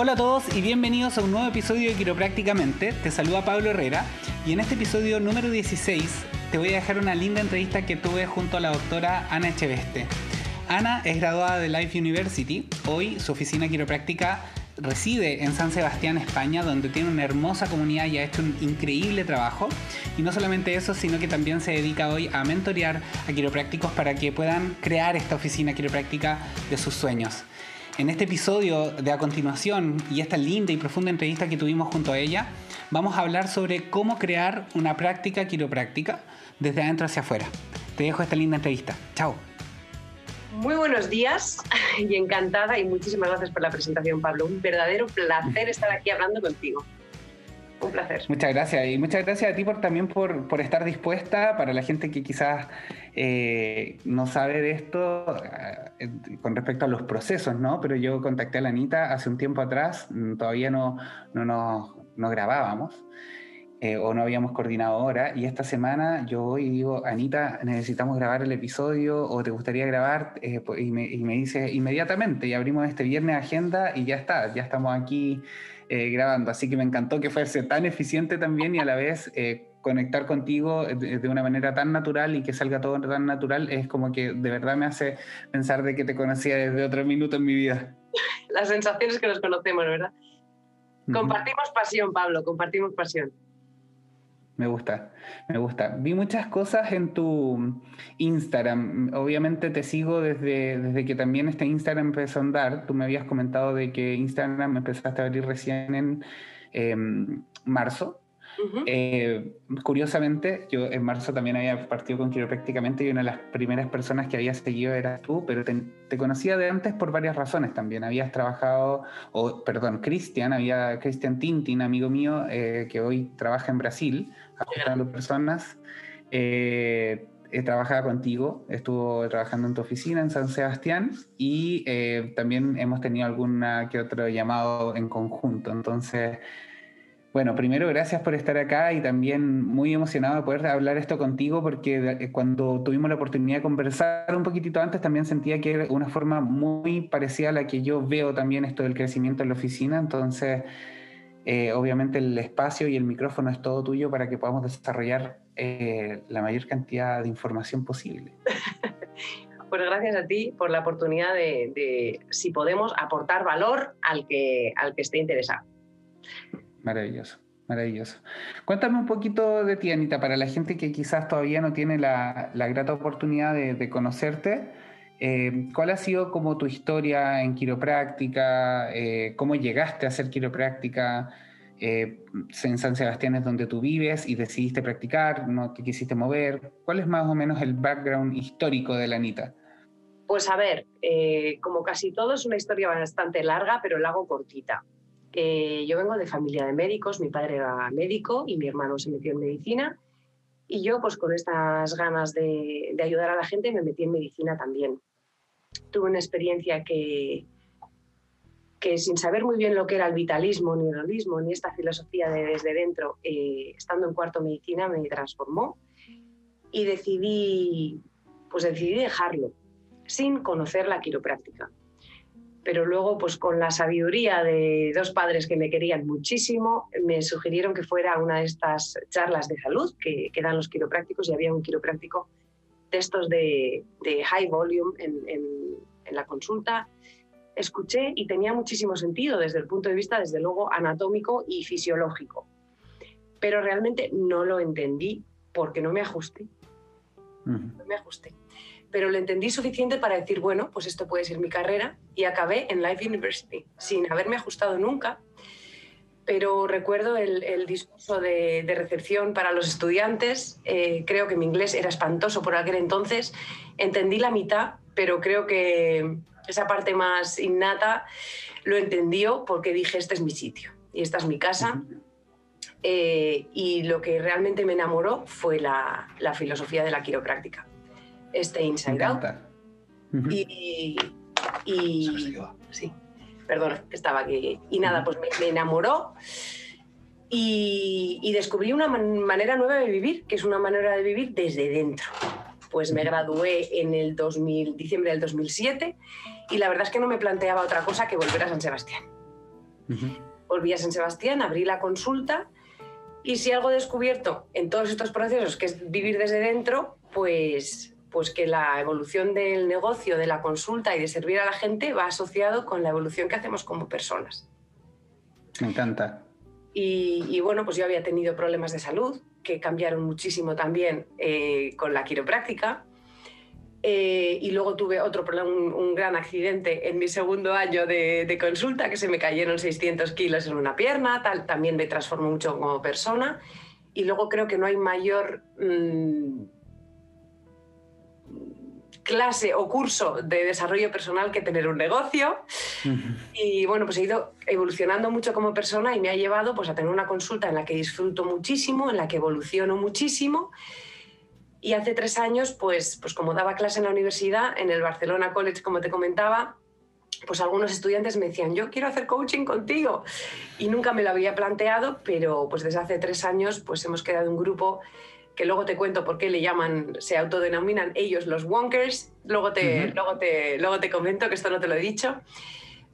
Hola a todos y bienvenidos a un nuevo episodio de Quiroprácticamente. Te saluda Pablo Herrera y en este episodio número 16 te voy a dejar una linda entrevista que tuve junto a la doctora Ana Echeveste. Ana es graduada de Life University. Hoy su oficina quiropráctica reside en San Sebastián, España, donde tiene una hermosa comunidad y ha hecho un increíble trabajo. Y no solamente eso, sino que también se dedica hoy a mentorear a quiroprácticos para que puedan crear esta oficina quiropráctica de sus sueños. En este episodio de a continuación y esta linda y profunda entrevista que tuvimos junto a ella, vamos a hablar sobre cómo crear una práctica quiropráctica desde adentro hacia afuera. Te dejo esta linda entrevista. Chao. Muy buenos días y encantada y muchísimas gracias por la presentación, Pablo. Un verdadero placer estar aquí hablando contigo. Un placer. Muchas gracias. Y muchas gracias a ti por, también por, por estar dispuesta para la gente que quizás eh, no sabe de esto eh, con respecto a los procesos, ¿no? Pero yo contacté a la Anita hace un tiempo atrás, mm, todavía no, no, no grabábamos. Eh, o no habíamos coordinado ahora, y esta semana yo voy y digo, Anita, necesitamos grabar el episodio, o te gustaría grabar, y, me, dice inmediatamente, y abrimos este viernes agenda, y ya está, ya estamos aquí grabando. Así que me encantó que fuese tan eficiente también y a la vez conectar contigo de, una manera tan natural y que salga todo tan natural es como que de verdad me hace pensar de que te conocía desde otro minuto en mi vida. Las sensaciones que nos conocemos, ¿verdad? Compartimos pasión, Pablo, compartimos pasión. Me gusta, me gusta. Vi muchas cosas en tu Instagram. Obviamente te sigo desde, desde que también este Instagram empezó a andar. Tú me habías comentado de que Instagram empezaste a abrir recién en em, marzo. Eh, curiosamente, yo en marzo también había partido con prácticamente y una de las primeras personas que había seguido eras tú, pero te, conocía de antes por varias razones también. Habías trabajado, o perdón, Cristian, había Cristian Tintin, amigo mío, eh, que hoy trabaja en Brasil, ajustando personas. Eh, trabajaba contigo, estuvo trabajando en tu oficina en San Sebastián y eh, también hemos tenido alguna que otro llamado en conjunto. Entonces, bueno, primero gracias por estar acá y también muy emocionado de poder hablar esto contigo porque eh, cuando tuvimos la oportunidad de conversar un poquitito antes también sentía que era una forma muy parecida a la que yo veo también esto del crecimiento en la oficina, entonces eh, obviamente el espacio y el micrófono es todo tuyo para que podamos desarrollar eh, la mayor cantidad de información posible. pues gracias a ti por la oportunidad de, de, si podemos, aportar valor al que, al que esté interesado. Maravilloso, maravilloso. Cuéntame un poquito de ti, Anita, para la gente que quizás todavía no tiene la, grata oportunidad de, conocerte. Eh, ¿Cuál ha sido como tu historia en quiropráctica? Eh, ¿Cómo llegaste a hacer quiropráctica? Eh, en San Sebastián es donde tú vives y decidiste practicar, no te quisiste mover. ¿Cuál es más o menos el background histórico de la Anita? Pues a ver, como casi todo es una historia bastante larga, pero la hago cortita. Eh, yo vengo de familia de médicos, mi padre era médico y mi hermano se metió en medicina. Y yo, pues con estas ganas de, ayudar a la gente, me metí en medicina también. Tuve una experiencia que, que sin saber muy bien lo que era el vitalismo, ni el holismo, ni esta filosofía de desde dentro, eh, estando en cuarto medicina, me transformó y decidí, pues decidí dejarlo, sin conocer la quiropráctica pero luego pues con la sabiduría de dos padres que me querían muchísimo, me sugirieron que fuera una de estas charlas de salud que, que dan los quiroprácticos y había un quiropráctico de estos de, high volume en, la consulta. Escuché y tenía muchísimo sentido desde el punto de vista, desde luego, anatómico y fisiológico. Pero realmente no lo entendí porque no me ajusté. No me ajusté pero lo entendí suficiente para decir, bueno, pues esto puede ser mi carrera y acabé en Life University sin haberme ajustado nunca. Pero recuerdo el, discurso de, recepción para los estudiantes. Eh, creo que mi inglés era espantoso por aquel entonces. Entendí la mitad, pero creo que esa parte más innata lo entendió porque dije, este es mi sitio y esta es mi casa. Eh, y lo que realmente me enamoró fue la, la filosofía de la quiropráctica este Inside Out. Y, y sí, perdón, estaba aquí. Y nada, pues me, enamoró y, descubrí una manera nueva de vivir, que es una manera de vivir desde dentro. Pues me gradué en el 2000, diciembre del 2007 y la verdad es que no me planteaba otra cosa que volver a San Sebastián. Volví a San Sebastián, abrí la consulta y si algo he descubierto en todos estos procesos, que es vivir desde dentro, pues, pues que la evolución del negocio, de la consulta y de servir a la gente va asociado con la evolución que hacemos como personas. Me encanta. Y, bueno, pues yo había tenido problemas de salud que cambiaron muchísimo también eh, con la quiropráctica. Eh, y luego tuve otro un, un, gran accidente en mi segundo año de, consulta, que se me cayeron 600 kilos en una pierna, tal, también me transformó mucho como persona. Y luego creo que no hay mayor mm, clase o curso de desarrollo personal que tener un negocio. Y bueno, pues he ido evolucionando mucho como persona y me ha llevado pues, a tener una consulta en la que disfruto muchísimo, en la que evoluciono muchísimo y hace tres años, pues, pues como daba clase en la universidad, en el Barcelona College, como te comentaba, pues algunos estudiantes me decían, yo quiero hacer coaching contigo. Y nunca me lo había planteado, pero pues desde hace tres años pues hemos creado un grupo que luego te cuento por qué le llaman, se autodenominan ellos los Wonkers, luego te, luego te, luego te comento que esto no te lo he dicho,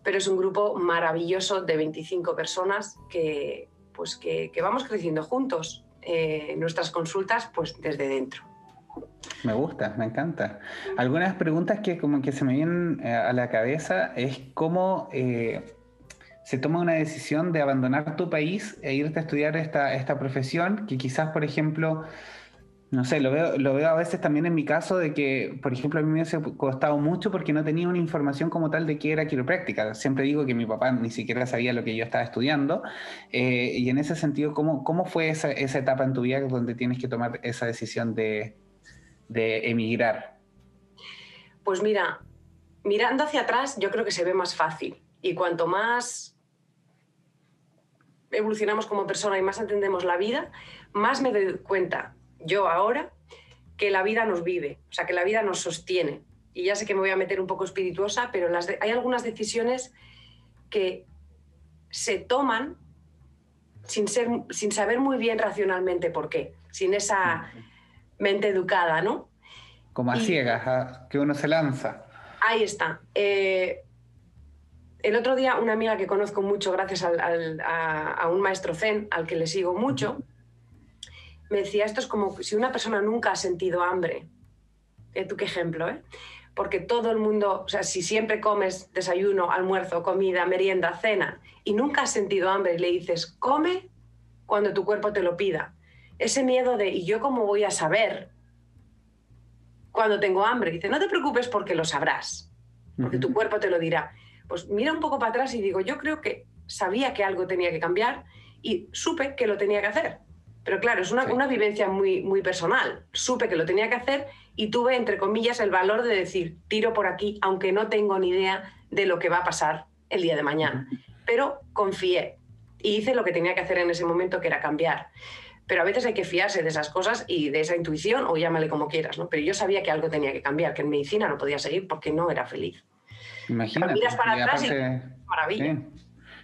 pero es un grupo maravilloso de 25 personas que, pues que, que vamos creciendo juntos. Eh, nuestras consultas pues desde dentro. Me gusta, me encanta. Algunas preguntas que como que se me vienen eh, a la cabeza es cómo eh, se toma una decisión de abandonar tu país e irte a estudiar esta, esta profesión, que quizás, por ejemplo, no sé, lo veo, lo veo a veces también en mi caso de que, por ejemplo, a mí me ha costado mucho porque no tenía una información como tal de qué era quiropráctica. Siempre digo que mi papá ni siquiera sabía lo que yo estaba estudiando. Eh, y en ese sentido, ¿cómo, cómo fue esa, esa, etapa en tu vida donde tienes que tomar esa decisión de, de emigrar? Pues mira, mirando hacia atrás, yo creo que se ve más fácil. Y cuanto más evolucionamos como persona y más entendemos la vida, más me doy cuenta yo ahora que la vida nos vive, o sea, que la vida nos sostiene. Y ya sé que me voy a meter un poco espirituosa, pero las hay algunas decisiones que se toman sin, ser, sin saber muy bien racionalmente por qué, sin esa mente educada, ¿no? Como a ciegas, que uno se lanza. Ahí está. Eh, el otro día una amiga que conozco mucho gracias a, un maestro zen al que le sigo mucho, me decía, esto es como si una persona nunca ha sentido hambre. Eh, ¿Tú qué ejemplo? Eh? Porque todo el mundo, o sea, si siempre comes desayuno, almuerzo, comida, merienda, cena, y nunca has sentido hambre y le dices, come cuando tu cuerpo te lo pida. Ese miedo de, ¿y yo cómo voy a saber cuando tengo hambre? Dice, no te preocupes porque lo sabrás, porque tu cuerpo te lo dirá. Pues mira un poco para atrás y digo, yo creo que sabía que algo tenía que cambiar y supe que lo tenía que hacer. Pero claro, es una, una, vivencia muy, muy personal. Supe que lo tenía que hacer y tuve, entre comillas, el valor de decir, tiro por aquí, aunque no tengo ni idea de lo que va a pasar el día de mañana. Pero confié y hice lo que tenía que hacer en ese momento, que era cambiar. Pero a veces hay que fiarse de esas cosas y de esa intuición, o llámale como quieras, ¿no? Pero yo sabía que algo tenía que cambiar, que en medicina no podía seguir porque no era feliz. Imagínate. miras para atrás y maravilla.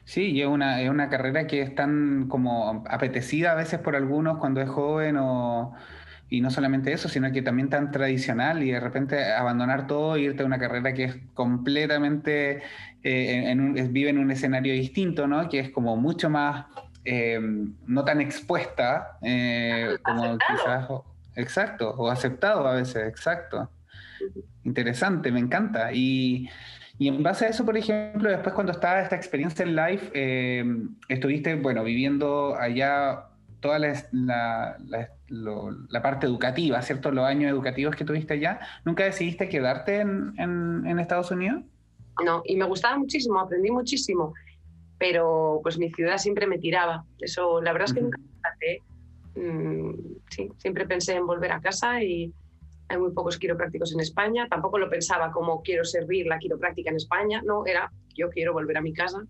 Sí, y es una, es una carrera que es tan como apetecida a veces por algunos cuando es joven o, y no solamente eso, sino que también tan tradicional y de repente abandonar todo e irte a una carrera que es completamente, eh, en vive en un escenario distinto, ¿no? Que es como mucho más, eh, no tan expuesta eh, como quizás, exacto, o aceptado a veces, exacto. Interesante, me encanta. Y y en base a eso, por ejemplo, después cuando estaba esta experiencia en live, eh, estuviste, bueno, viviendo allá toda la, la, parte educativa, ¿cierto? Los años educativos que tuviste allá. ¿Nunca decidiste quedarte en, en, Estados Unidos? No, y me gustaba muchísimo, aprendí muchísimo, pero pues mi ciudad siempre me tiraba. Eso, la verdad es que nunca me mm, sí, siempre pensé en volver a casa y, hay muy pocos quiroprácticos en España, tampoco lo pensaba como quiero servir la quiropráctica en España, no, era yo quiero volver a mi casa,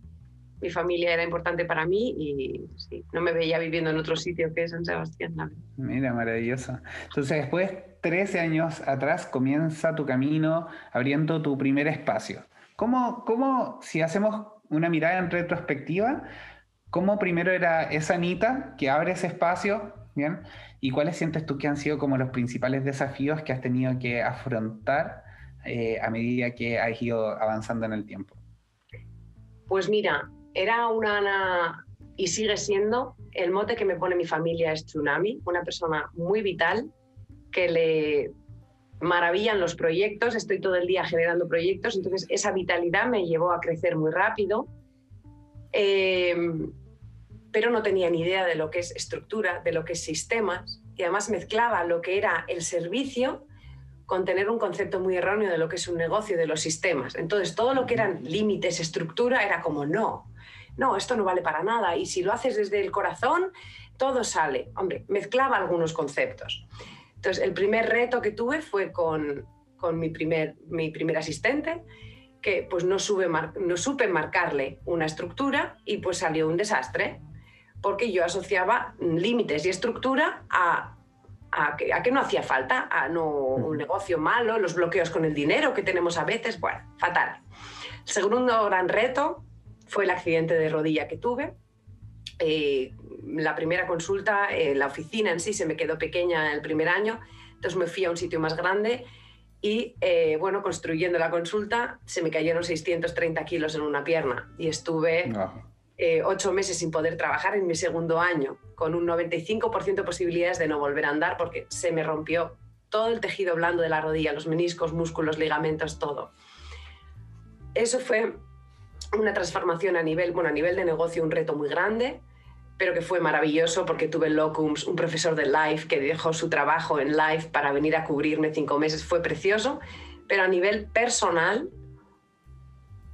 mi familia era importante para mí y no me veía viviendo en otro sitio que San Sebastián. Mira, maravilloso. Entonces, después, 13 años atrás, comienza tu camino abriendo tu primer espacio. ¿Cómo, cómo si hacemos una mirada en retrospectiva, cómo primero era esa Anita que abre ese espacio, ¿bien? ¿Y cuáles sientes tú que han sido como los principales desafíos que has tenido que afrontar eh, a medida que has ido avanzando en el tiempo? Pues mira, era una, y sigue siendo, el mote que me pone mi familia es Tsunami, una persona muy vital, que le maravillan los proyectos, estoy todo el día generando proyectos, entonces esa vitalidad me llevó a crecer muy rápido, eh, pero no tenía ni idea de lo que es estructura, de lo que es sistemas, y además mezclaba lo que era el servicio con tener un concepto muy erróneo de lo que es un negocio, de los sistemas. Entonces todo lo que eran límites, estructura, era como no, no, esto no vale para nada, y si lo haces desde el corazón, todo sale. Hombre, mezclaba algunos conceptos. Entonces, el primer reto que tuve fue con, mi, primer, mi primer asistente, que pues no, no supe marcarle una estructura y pues salió un desastre, porque yo asociaba límites y estructura a, a, que, a que, no hacía falta, a no un negocio malo, los bloqueos con el dinero que tenemos a veces, bueno, fatal. El segundo gran reto fue el accidente de rodilla que tuve. Eh, la primera consulta, eh, la oficina en sí se me quedó pequeña el primer año, entonces me fui a un sitio más grande y, eh, bueno, construyendo la consulta se me cayeron 630 kilos en una pierna y estuve eh, ocho meses sin poder trabajar en mi segundo año, con un 95% de posibilidades de no volver a andar porque se me rompió todo el tejido blando de la rodilla, los meniscos, músculos, ligamentos, todo. Eso fue una transformación a nivel, bueno, a nivel de negocio, un reto muy grande pero que fue maravilloso porque tuve Locums un profesor de Life que dejó su trabajo en Life para venir a cubrirme cinco meses. Fue precioso, pero a nivel personal,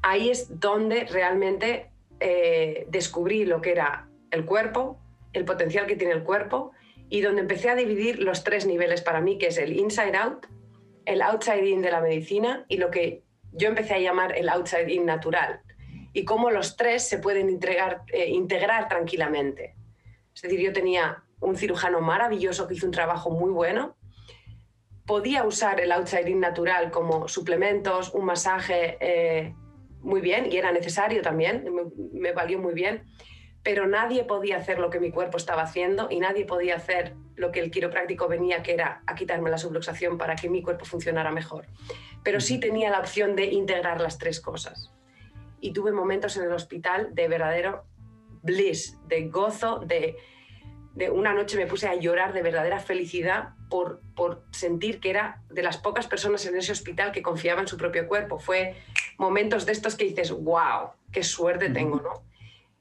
ahí es donde realmente eh, descubrí lo que era el cuerpo, el potencial que tiene el cuerpo y donde empecé a dividir los tres niveles para mí, que es el inside out, el outside in de la medicina y lo que yo empecé a llamar el outside in natural, y cómo los tres se pueden integrar, eh, integrar tranquilamente. Es decir, yo tenía un cirujano maravilloso que hizo un trabajo muy bueno, podía usar el outsiding natural como suplementos, un masaje eh, muy bien, y era necesario también, me, me, valió muy bien, pero nadie podía hacer lo que mi cuerpo estaba haciendo y nadie podía hacer lo que el quiropráctico venía, que era a quitarme la subluxación para que mi cuerpo funcionara mejor. Pero sí tenía la opción de integrar las tres cosas y tuve momentos en el hospital de verdadero bliss, de gozo, de, de una noche me puse a llorar de verdadera felicidad por, por sentir que era de las pocas personas en ese hospital que confiaba en su propio cuerpo. Fue momentos de estos que dices, wow, qué suerte tengo, ¿no?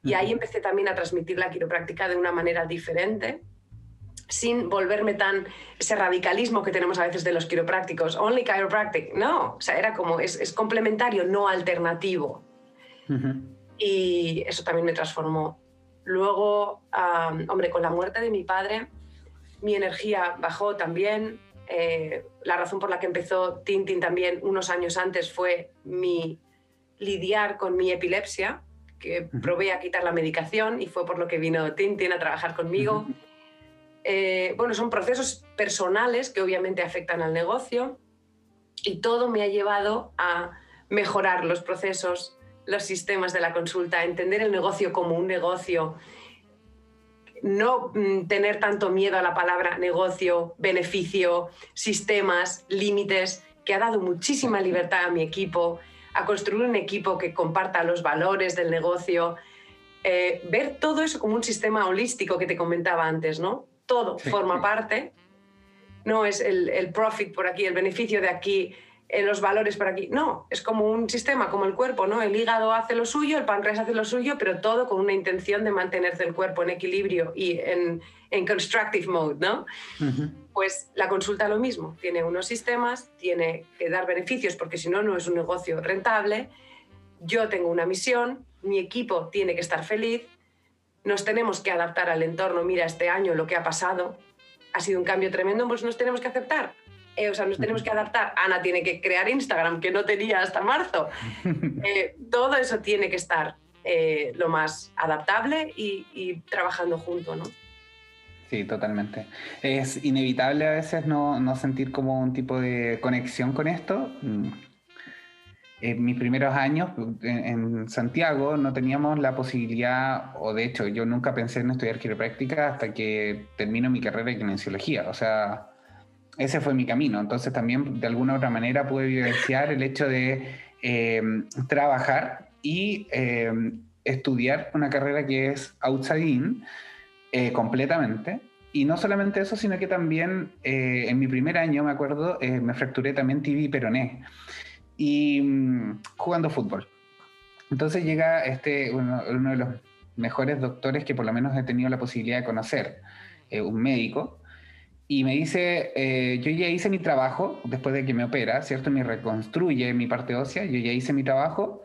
Y ahí empecé también a transmitir la quiropráctica de una manera diferente, sin volverme tan ese radicalismo que tenemos a veces de los quiroprácticos, only chiropractic, no, o sea, era como, es, es complementario, no alternativo. Y eso también me transformó. Luego, hombre, con la muerte de mi padre, mi energía bajó también. Eh, la razón por la que empezó Tintin también unos años antes fue mi lidiar con mi epilepsia, que probé a quitar la medicación y fue por lo que vino Tintin a trabajar conmigo. Eh, bueno, son procesos personales que obviamente afectan al negocio y todo me ha llevado a mejorar los procesos, los sistemas de la consulta, entender el negocio como un negocio, no mm, tener tanto miedo a la palabra negocio, beneficio, sistemas, límites, que ha dado muchísima libertad a mi equipo, a construir un equipo que comparta los valores del negocio, eh, ver todo eso como un sistema holístico que te comentaba antes, ¿no? Todo forma parte, no es el, el profit por aquí, el beneficio de aquí, los valores por aquí. No, es como un sistema, como el cuerpo, ¿no? El hígado hace lo suyo, el páncreas hace lo suyo, pero todo con una intención de mantenerse el cuerpo en equilibrio y en, en constructive mode, ¿no? Pues la consulta lo mismo, tiene unos sistemas, tiene que dar beneficios porque si no, no es un negocio rentable. Yo tengo una misión, mi equipo tiene que estar feliz, nos tenemos que adaptar al entorno. Mira, este año lo que ha pasado ha sido un cambio tremendo, pues nos tenemos que aceptar eh, o sea, nos tenemos que adaptar. Ana tiene que crear Instagram, que no tenía hasta marzo. Eh, todo eso tiene que estar eh, lo más adaptable y, trabajando junto, ¿no? Sí, totalmente. Es inevitable a veces no, no, sentir como un tipo de conexión con esto. Mm. En mis primeros años en, Santiago no teníamos la posibilidad, o de hecho yo nunca pensé en estudiar quiropráctica hasta que termino mi carrera de kinesiología. O sea, ese fue mi camino. Entonces también de alguna u otra manera pude vivenciar el hecho de em, trabajar y em, estudiar una carrera que es outside in eh, completamente. Y no solamente eso, sino que también eh, en mi primer año, me acuerdo, eh, me fracturé también TV peroné y mm, jugando fútbol. Entonces llega este, uno, uno, de los mejores doctores que por lo menos he tenido la posibilidad de conocer, un médico, y me dice, eh, yo ya hice mi trabajo después de que me opera, ¿cierto? Me reconstruye mi parte ósea, yo ya hice mi trabajo,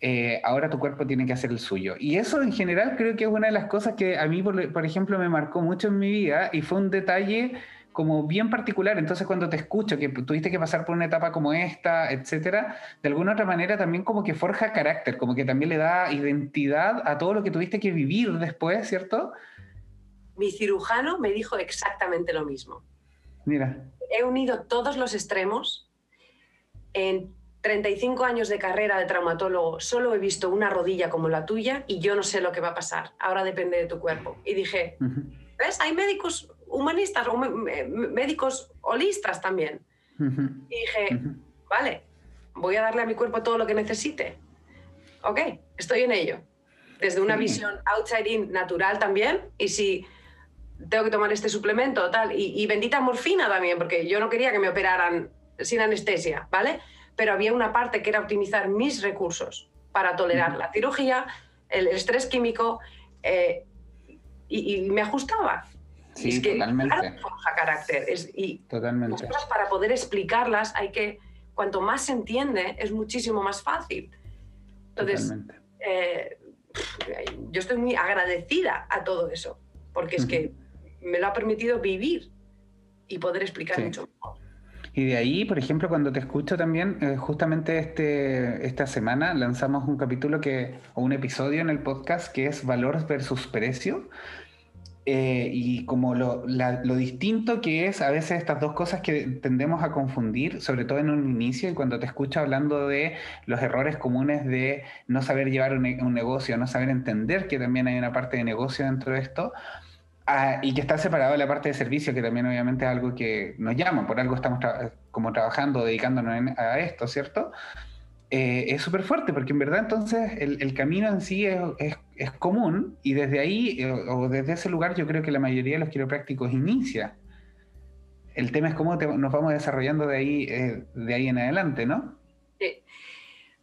eh, ahora tu cuerpo tiene que hacer el suyo. Y eso en general creo que es una de las cosas que a mí, por, por, ejemplo, me marcó mucho en mi vida y fue un detalle como bien particular. Entonces cuando te escucho que tuviste que pasar por una etapa como esta, etcétera, de alguna otra manera también como que forja carácter, como que también le da identidad a todo lo que tuviste que vivir después, ¿cierto? Mi cirujano me dijo exactamente lo mismo. Mira. He unido todos los extremos. En 35 años de carrera de traumatólogo solo he visto una rodilla como la tuya y yo no sé lo que va a pasar. Ahora depende de tu cuerpo. Y dije, ¿ves? Hay médicos humanistas o médicos holistas también. Y dije, vale, voy a darle a mi cuerpo todo lo que necesite. Ok, estoy en ello. Desde una visión outside in natural también. Y si tengo que tomar este suplemento, tal, y, bendita morfina también, porque yo no quería que me operaran sin anestesia, ¿vale? Pero había una parte que era optimizar mis recursos para tolerar la cirugía, el, estrés químico, eh, y, me ajustaba. Sí, es que, totalmente. forja carácter. Es, y totalmente. Las cosas para poder explicarlas hay que, cuanto más se entiende, es muchísimo más fácil. Entonces, eh, yo estoy muy agradecida a todo eso, porque es que me lo ha permitido vivir y poder explicar mucho mejor. Y de ahí, por ejemplo, cuando te escucho también, eh, justamente este, esta semana lanzamos un capítulo que, o un episodio en el podcast que es valor versus precio. Eh, y como lo, lo, distinto que es a veces estas dos cosas que tendemos a confundir, sobre todo en un inicio, y cuando te escucho hablando de los errores comunes de no saber llevar un, un negocio, no saber entender que también hay una parte de negocio dentro de esto, Ah, y que está separado de la parte de servicio, que también obviamente es algo que nos llama, por algo estamos como trabajando, dedicándonos a esto, ¿cierto? Eh, es súper fuerte, porque en verdad entonces el, el camino en sí es, es, es, común y desde ahí eh, o desde ese lugar yo creo que la mayoría de los quiroprácticos inicia. El tema es cómo te, nos vamos desarrollando de ahí, eh, de ahí en adelante, ¿no? Sí.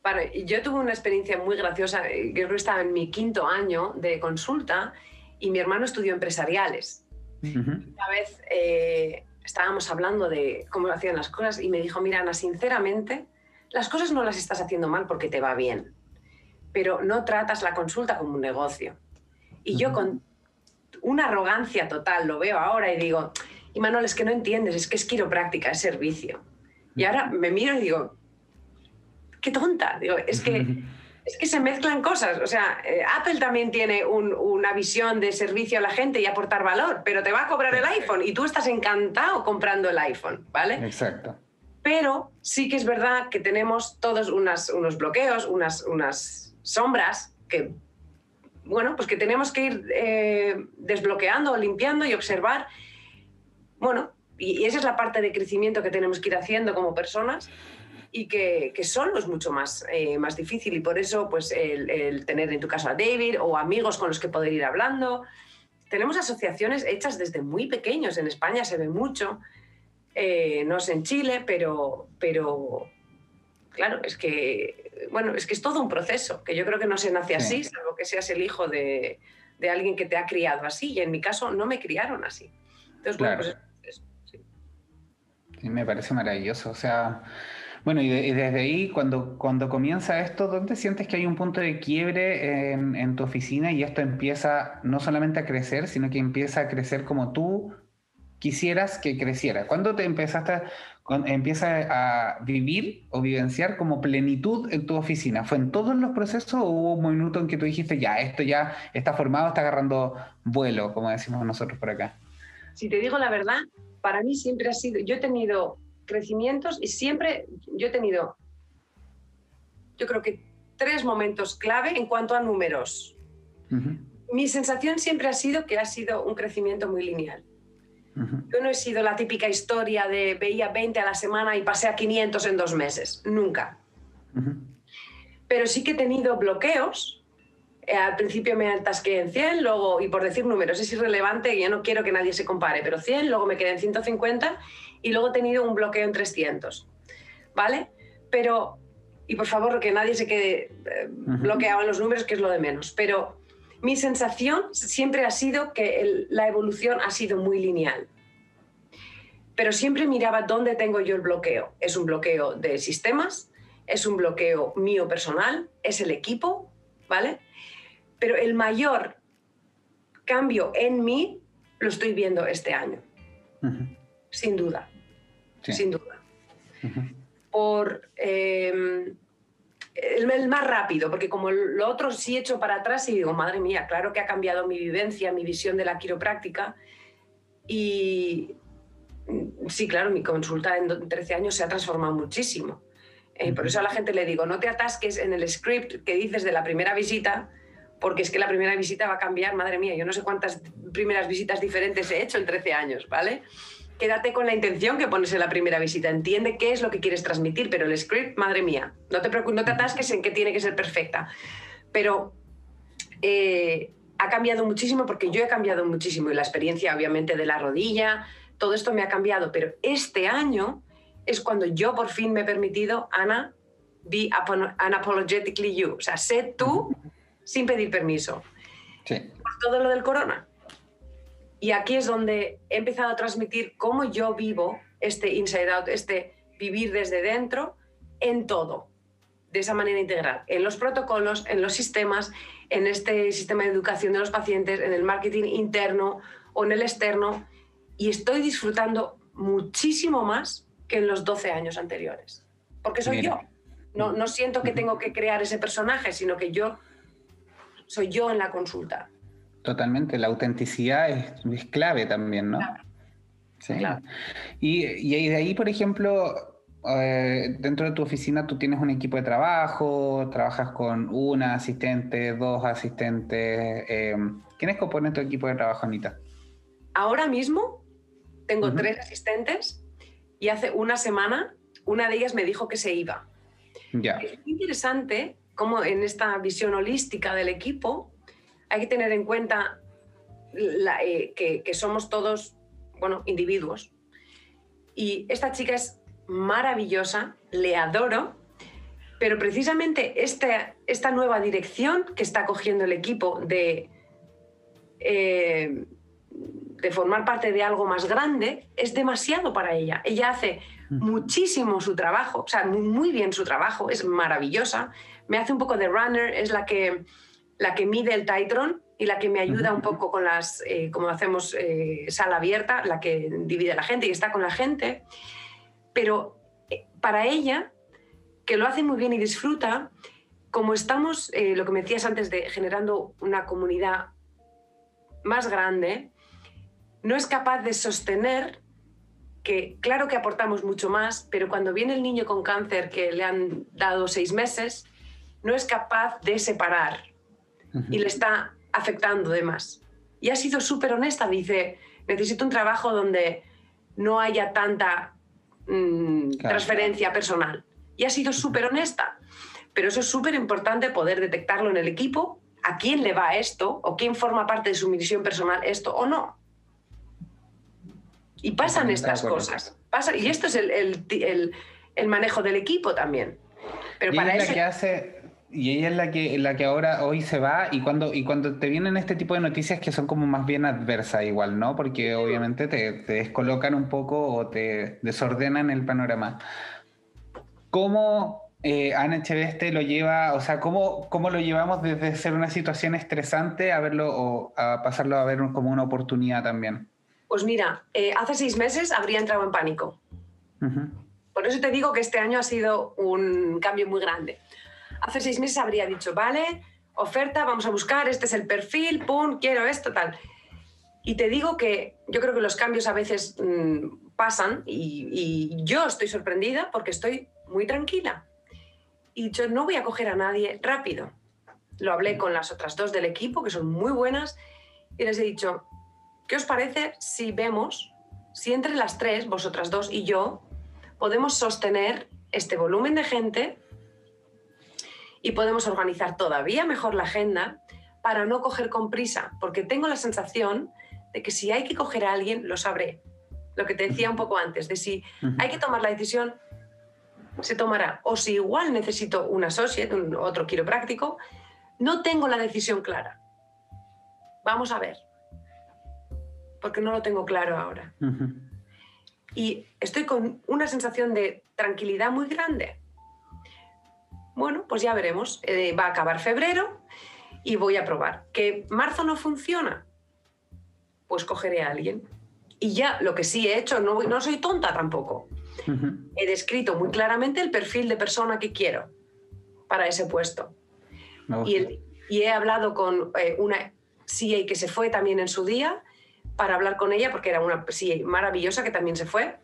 Bueno, yo tuve una experiencia muy graciosa, yo creo que estaba en mi quinto año de consulta y mi hermano estudió empresariales. Una vez eh, estábamos hablando de cómo hacían las cosas y me dijo, mira, Ana, sinceramente, las cosas no las estás haciendo mal porque te va bien, pero no tratas la consulta como un negocio. Y yo con una arrogancia total lo veo ahora y digo, y Manuel, es que no entiendes, es que es quiropráctica, es servicio. Y ahora me miro y digo, qué tonta, digo, es que es que se mezclan cosas. O sea, eh, Apple también tiene una visión de servicio a la gente y aportar valor, pero te va a cobrar el iPhone y tú estás encantado comprando el iPhone, ¿vale? Exacto. Pero sí que es verdad que tenemos todos unas, unos bloqueos, unas, unas sombras que, bueno, pues que tenemos que ir eh, desbloqueando, limpiando y observar. Bueno, y esa es la parte de crecimiento que tenemos que ir haciendo como personas y que, que, solo es mucho más, eh, más difícil y por eso pues el, tener en tu caso a David o amigos con los que poder ir hablando. Tenemos asociaciones hechas desde muy pequeños, en España se ve mucho, eh, no sé en Chile, pero, pero claro, es que, bueno, es que es todo un proceso, que yo creo que no se nace así, salvo que seas el hijo de, de, alguien que te ha criado así y en mi caso no me criaron así. Entonces, bueno, pues eso, sí. sí. Me parece maravilloso, o sea bueno, y, desde ahí, cuando, cuando comienza esto, ¿dónde sientes que hay un punto de quiebre en, tu oficina y esto empieza no solamente a crecer, sino que empieza a crecer como tú quisieras que creciera? ¿Cuándo te empezaste, empieza a vivir o vivenciar como plenitud en tu oficina? ¿Fue en todos los procesos o hubo un minuto en que tú dijiste, ya, esto ya está formado, está agarrando vuelo, como decimos nosotros por acá? Si te digo la verdad, para mí siempre ha sido, yo he tenido crecimientos y siempre yo he tenido, yo creo que tres momentos clave en cuanto a números. Mi sensación siempre ha sido que ha sido un crecimiento muy lineal. Yo no he sido la típica historia de veía 20 a la semana y pasé a 500 en dos meses, nunca. Pero sí que he tenido bloqueos eh, al principio me atasqué en 100, luego, y por decir números, es irrelevante, yo no quiero que nadie se compare, pero 100, luego me quedé en 150 y luego he tenido un bloqueo en 300, ¿vale? Pero, y por favor, que nadie se quede eh, bloqueado en los números, que es lo de menos, pero mi sensación siempre ha sido que la evolución ha sido muy lineal. Pero siempre miraba dónde tengo yo el bloqueo. ¿Es un bloqueo de sistemas? ¿Es un bloqueo mío personal? ¿Es el equipo? ¿Vale? Pero el mayor cambio en mí lo estoy viendo este año. Sin duda. Sin duda. Por em, el, más rápido, porque como lo otro sí he hecho para atrás y digo, madre mía, claro que ha cambiado mi vivencia, mi visión de la quiropráctica. Y mm, sí, claro, mi consulta en 13 años se ha transformado muchísimo. Eh, por eso a la gente le digo, no te atasques en el script que dices de la primera visita, porque es que la primera visita va a cambiar, madre mía, yo no sé cuántas primeras visitas diferentes he hecho en 13 años, ¿vale? Quédate con la intención que pones en la primera visita, entiende qué es lo que quieres transmitir, pero el script, madre mía, no te preocupes, no te atasques en que tiene que ser perfecta. Pero eh, ha cambiado muchísimo porque yo he cambiado muchísimo y la experiencia obviamente de la rodilla, todo esto me ha cambiado, pero este año es cuando yo por fin me he permitido, Ana, be unapologetically you, o sea, sé tú sin pedir permiso. Sí. Por todo lo del corona. Y aquí es donde he empezado a transmitir cómo yo vivo este inside out, este vivir desde dentro en todo, de esa manera integral, en los protocolos, en los sistemas, en este sistema de educación de los pacientes, en el marketing interno o en el externo. Y estoy disfrutando muchísimo más que en los 12 años anteriores, porque soy yo. No, no siento que tengo que crear ese personaje, sino que yo soy yo en la consulta. Totalmente, la autenticidad es, clave también, ¿no? Sí. Y, y, de ahí, por ejemplo, eh, dentro de tu oficina tú tienes un equipo de trabajo, trabajas con una asistente, dos asistentes. Eh, ¿Quiénes componen tu equipo de trabajo, Anita? Ahora mismo tengo tres asistentes y hace una semana una de ellas me dijo que se iba. Ya. Es muy interesante cómo en esta visión holística del equipo hay que tener en cuenta eh, que, somos todos, bueno, individuos. Y esta chica es maravillosa, le adoro, pero precisamente esta, esta nueva dirección que está cogiendo el equipo de, eh, de formar parte de algo más grande es demasiado para ella. Ella hace muchísimo su trabajo, o sea, muy bien su trabajo, es maravillosa. Me hace un poco de runner, es la que la que mide el Titron y la que me ayuda un poco con las, eh, como hacemos eh, sala abierta, la que divide a la gente y está con la gente. Pero eh, para ella, que lo hace muy bien y disfruta, como estamos, lo que me decías antes de generando una comunidad más grande, no es capaz de sostener que claro que aportamos mucho más, pero cuando viene el niño con cáncer que le han dado seis meses, no es capaz de separar y le está afectando de más. Y ha sido súper honesta, dice, necesito un trabajo donde no haya tanta mm, transferencia personal. Y ha sido súper honesta. Pero eso es súper importante poder detectarlo en el equipo, a quién le va esto o quién forma parte de su misión personal esto o no. Y pasan estas cosas. Pasa, y esto es el, el, el, manejo del equipo también. Pero para eso... que hace y ella es la que, la que ahora hoy se va y cuando, y cuando te vienen este tipo de noticias que son como más bien adversas igual, ¿no? Porque obviamente te, descolocan un poco o te desordenan el panorama. ¿Cómo eh, Ana Echeveste lo lleva, o sea, ¿cómo, cómo lo llevamos desde ser una situación estresante a verlo o a pasarlo a ver como una oportunidad también? Pues mira, eh, hace seis meses habría entrado en pánico. Por eso te digo que este año ha sido un cambio muy grande hace seis meses habría dicho, vale, oferta, vamos a buscar, este es el perfil, pum, quiero esto, tal. Y te digo que yo creo que los cambios a veces mm, pasan y, yo estoy sorprendida porque estoy muy tranquila. Y yo no voy a coger a nadie rápido. Lo hablé con las otras dos del equipo, que son muy buenas, y les he dicho, ¿qué os parece si vemos si entre las tres, vosotras dos y yo, podemos sostener este volumen de gente y podemos organizar todavía mejor la agenda para no coger con prisa, porque tengo la sensación de que si hay que coger a alguien, lo sabré. Lo que te decía un poco antes, de si hay que tomar la decisión, se tomará. O si igual necesito un associate, un, otro quiropráctico, no tengo la decisión clara. Vamos a ver. Porque no lo tengo claro ahora. Y estoy con una sensación de tranquilidad muy grande. Bueno, pues ya veremos. Eh, va a acabar febrero y voy a probar. ¿Que marzo no funciona? Pues cogeré a alguien. Y ya lo que sí he hecho, no, no soy tonta tampoco. He descrito muy claramente el perfil de persona que quiero para ese puesto. Y, he hablado con eh, una CA que se fue también en su día para hablar con ella, porque era una CA maravillosa que también se fue,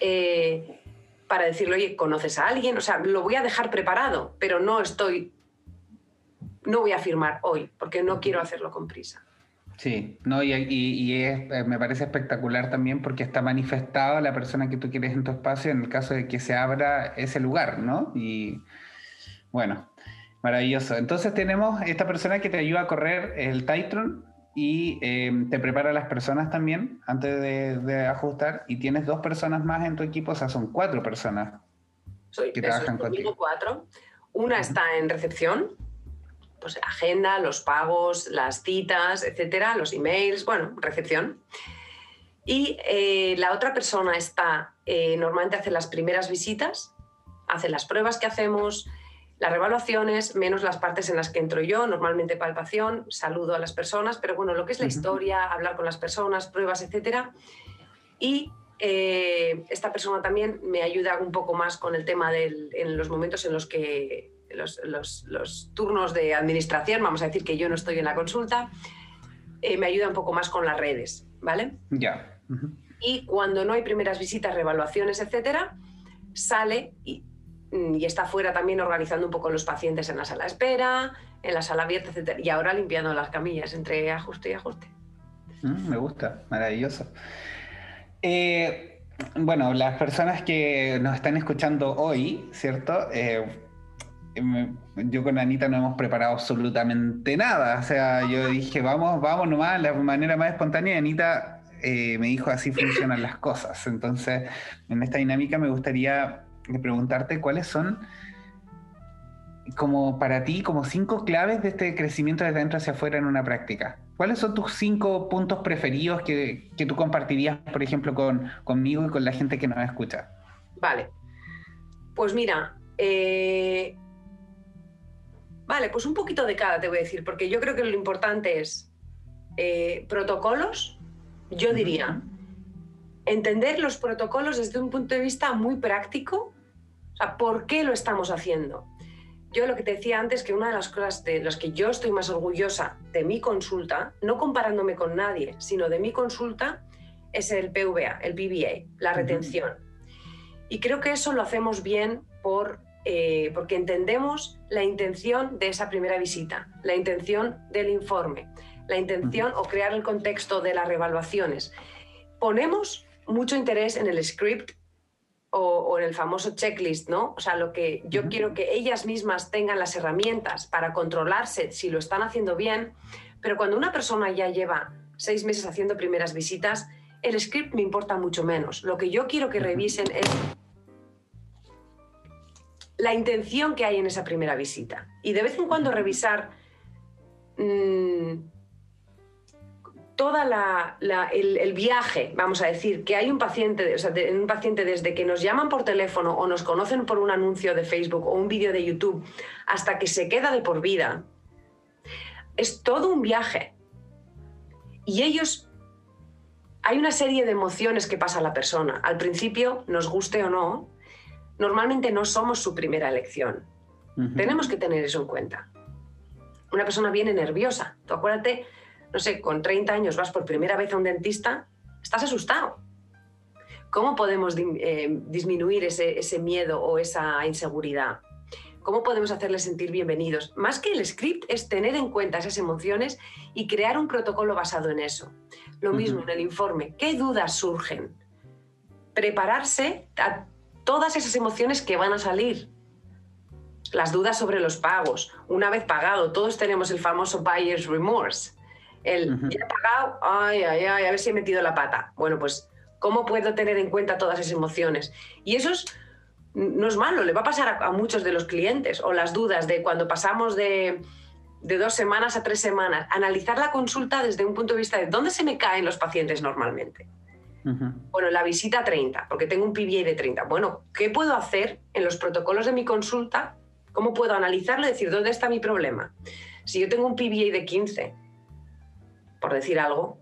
eh, para decirle, oye, ¿conoces a alguien? O sea, lo voy a dejar preparado, pero no estoy, no voy a firmar hoy, porque no quiero hacerlo con prisa. Sí, no, y, eh, me parece espectacular también porque está manifestado la persona que tú quieres en tu espacio en el caso de que se abra ese lugar, ¿no? Y bueno, maravilloso. Entonces tenemos esta persona que te ayuda a correr el Titron y em, te prepara las personas también antes de, ajustar y tienes dos personas más en tu equipo, o sea, son cuatro personas Soy, que trabajan contigo. cuatro. Una está en recepción, pues agenda, los pagos, las citas, etcétera, los emails, bueno, recepción. Y eh, la otra persona está, eh, normalmente hace las primeras visitas, hace las pruebas que hacemos, las revaluaciones, menos las partes en las que entro yo, normalmente palpación, saludo a las personas, pero bueno, lo que es la historia, hablar con las personas, pruebas, etcétera. Y eh, esta persona también me ayuda un poco más con el tema de en los momentos en los que los, turnos de administración, vamos a decir que yo no estoy en la consulta, eh, me ayuda un poco más con las redes, ¿vale? Ya. Y cuando no hay primeras visitas, revaluaciones, etcétera, sale y, y, está fuera también organizando un poco los pacientes en la sala de espera, en la sala abierta, etcétera. Y ahora limpiando las camillas entre ajuste y ajuste. Mm, me gusta, maravilloso. Eh, bueno, las personas que nos están escuchando hoy, ¿cierto? Eh, yo con Anita no hemos preparado absolutamente nada. O sea, yo dije, vamos, vamos nomás, la manera más espontánea. Anita eh, me dijo, así funcionan las cosas. Entonces, en esta dinámica me gustaría preguntarte cuáles son, como para ti, como cinco claves de este crecimiento desde dentro hacia afuera en una práctica. ¿Cuáles son tus cinco puntos preferidos que, que tú compartirías, por ejemplo, con, conmigo y con la gente que nos escucha? Vale. Pues mira, eh, Vale, pues un poquito de cada te voy a decir, porque yo creo que lo importante es eh, protocolos, yo diría, entender los protocolos desde un punto de vista muy práctico, o sea, ¿por qué lo estamos haciendo? Yo lo que te decía antes, que una de las cosas de las que yo estoy más orgullosa de mi consulta, no comparándome con nadie, sino de mi consulta, es el PVA, el PBA, la retención. Y creo que eso lo hacemos bien por eh, porque entendemos la intención de esa primera visita, la intención del informe, la intención o crear el contexto de las revaluaciones. Ponemos mucho interés en el script o, en el famoso checklist, ¿no? O sea, lo que yo quiero que ellas mismas tengan las herramientas para controlarse si lo están haciendo bien, pero cuando una persona ya lleva seis meses haciendo primeras visitas, el script me importa mucho menos. Lo que yo quiero que revisen es la intención que hay en esa primera visita. Y de vez en cuando revisar mm, toda la, el, viaje, vamos a decir, que hay un paciente, un paciente desde que nos llaman por teléfono o nos conocen por un anuncio de Facebook o un vídeo de YouTube hasta que se queda de por vida, es todo un viaje. Y ellos, hay una serie de emociones que pasa a la persona. Al principio, nos guste o no, normalmente no somos su primera elección. Tenemos que tener eso en cuenta. Una persona viene nerviosa. Tú acuérdate, no sé, con 30 años vas por primera vez a un dentista, estás asustado. ¿Cómo podemos eh, disminuir ese, ese miedo o esa inseguridad? ¿Cómo podemos hacerles sentir bienvenidos? Más que el script es tener en cuenta esas emociones y crear un protocolo basado en eso. Lo mismo en el informe. ¿Qué dudas surgen? Prepararse a todas esas emociones que van a salir. las dudas sobre los pagos. Una vez pagado, todos tenemos el famoso buyer's remorse. El ya he pagado, ay, ay, ay, a ver si he metido la pata. Bueno, pues, ¿cómo puedo tener en cuenta todas esas emociones? Y eso no es malo, le va a pasar a, muchos de los clientes. O las dudas de cuando pasamos de, de dos semanas a tres semanas. Analizar la consulta desde un punto de vista de dónde se me caen los pacientes normalmente. Bueno, la visita 30, porque tengo un PBA de 30. Bueno, ¿qué puedo hacer en los protocolos de mi consulta? ¿Cómo puedo analizarlo y decir dónde está mi problema? Si yo tengo un PBA de 15, por decir algo,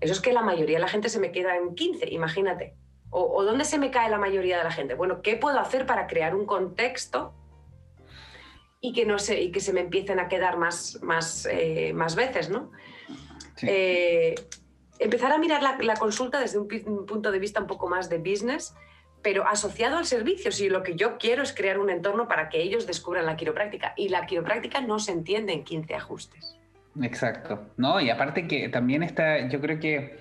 eso es que la mayoría de la gente se me queda en 15, imagínate. O, dónde se me cae la mayoría de la gente. Bueno, ¿qué puedo hacer para crear un contexto y que, no se, y que se me empiecen a quedar más, más, eh, más veces, ¿no? Eh, empezar a mirar la, consulta desde un, punto de vista un poco más de business, pero asociado al servicio. Si lo que yo quiero es crear un entorno para que ellos descubran la quiropráctica. Y la quiropráctica no se entiende en 15 ajustes. Exacto. No, y aparte que también está, yo creo que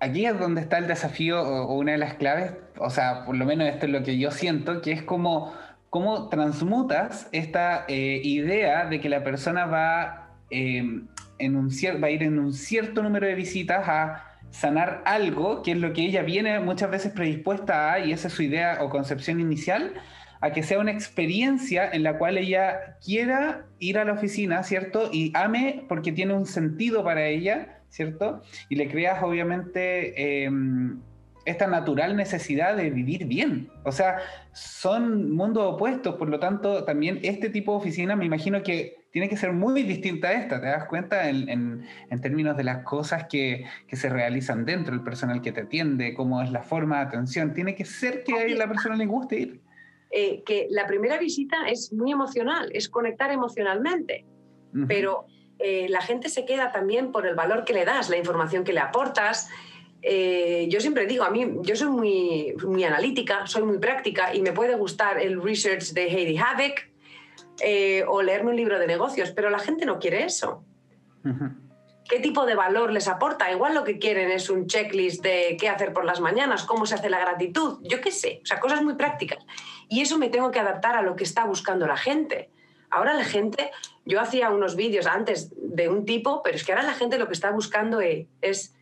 aquí es donde está el desafío o, una de las claves, o sea, por lo menos esto es lo que yo siento, que es como cómo transmutas esta eh, idea de que la persona va eh, en un va a ir en un cierto número de visitas a sanar algo, que es lo que ella viene muchas veces predispuesta a, y esa es su idea o concepción inicial, a que sea una experiencia en la cual ella quiera ir a la oficina, ¿cierto? Y ame porque tiene un sentido para ella, ¿cierto? Y le creas obviamente em, esta natural necesidad de vivir bien. O sea, son mundos opuestos, por lo tanto, también este tipo de oficina me imagino que tiene que ser muy distinta a esta, ¿te das cuenta? En, términos de las cosas que, se realizan dentro, el personal que te atiende, cómo es la forma de atención. Tiene que ser que a la persona le guste ir. Eh, que la primera visita es muy emocional, es conectar emocionalmente, pero eh, la gente se queda también por el valor que le das, la información que le aportas. Eh, yo siempre digo, a mí, yo soy muy, muy analítica, soy muy práctica y me puede gustar el research de Heidi eh, o leerme un libro de negocios, pero la gente no quiere eso. ¿Qué tipo de valor les aporta? Igual lo que quieren es un checklist de qué hacer por las mañanas, cómo se hace la gratitud, yo qué sé, o sea, cosas muy prácticas. Y eso me tengo que adaptar a lo que está buscando la gente. Ahora la gente, yo hacía unos vídeos antes de un tipo, pero es que ahora la gente lo que está buscando e, es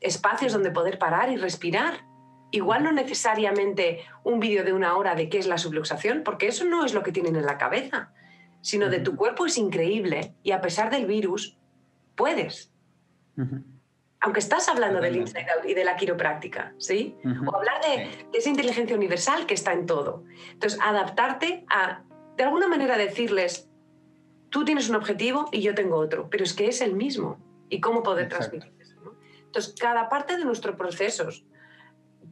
espacios donde poder parar y respirar. Igual no necesariamente un vídeo de una hora de qué es la subluxación, porque eso no es lo que tienen en la cabeza sino de tu cuerpo es increíble y a pesar del virus, puedes. Aunque estás hablando del inside out y de la quiropráctica, ¿sí? O hablar de, esa inteligencia universal que está en todo. Entonces, adaptarte a, de alguna manera, decirles, tú tienes un objetivo y yo tengo otro, pero es que es el mismo. ¿Y cómo poder transmitir eso? Entonces, cada parte de nuestros procesos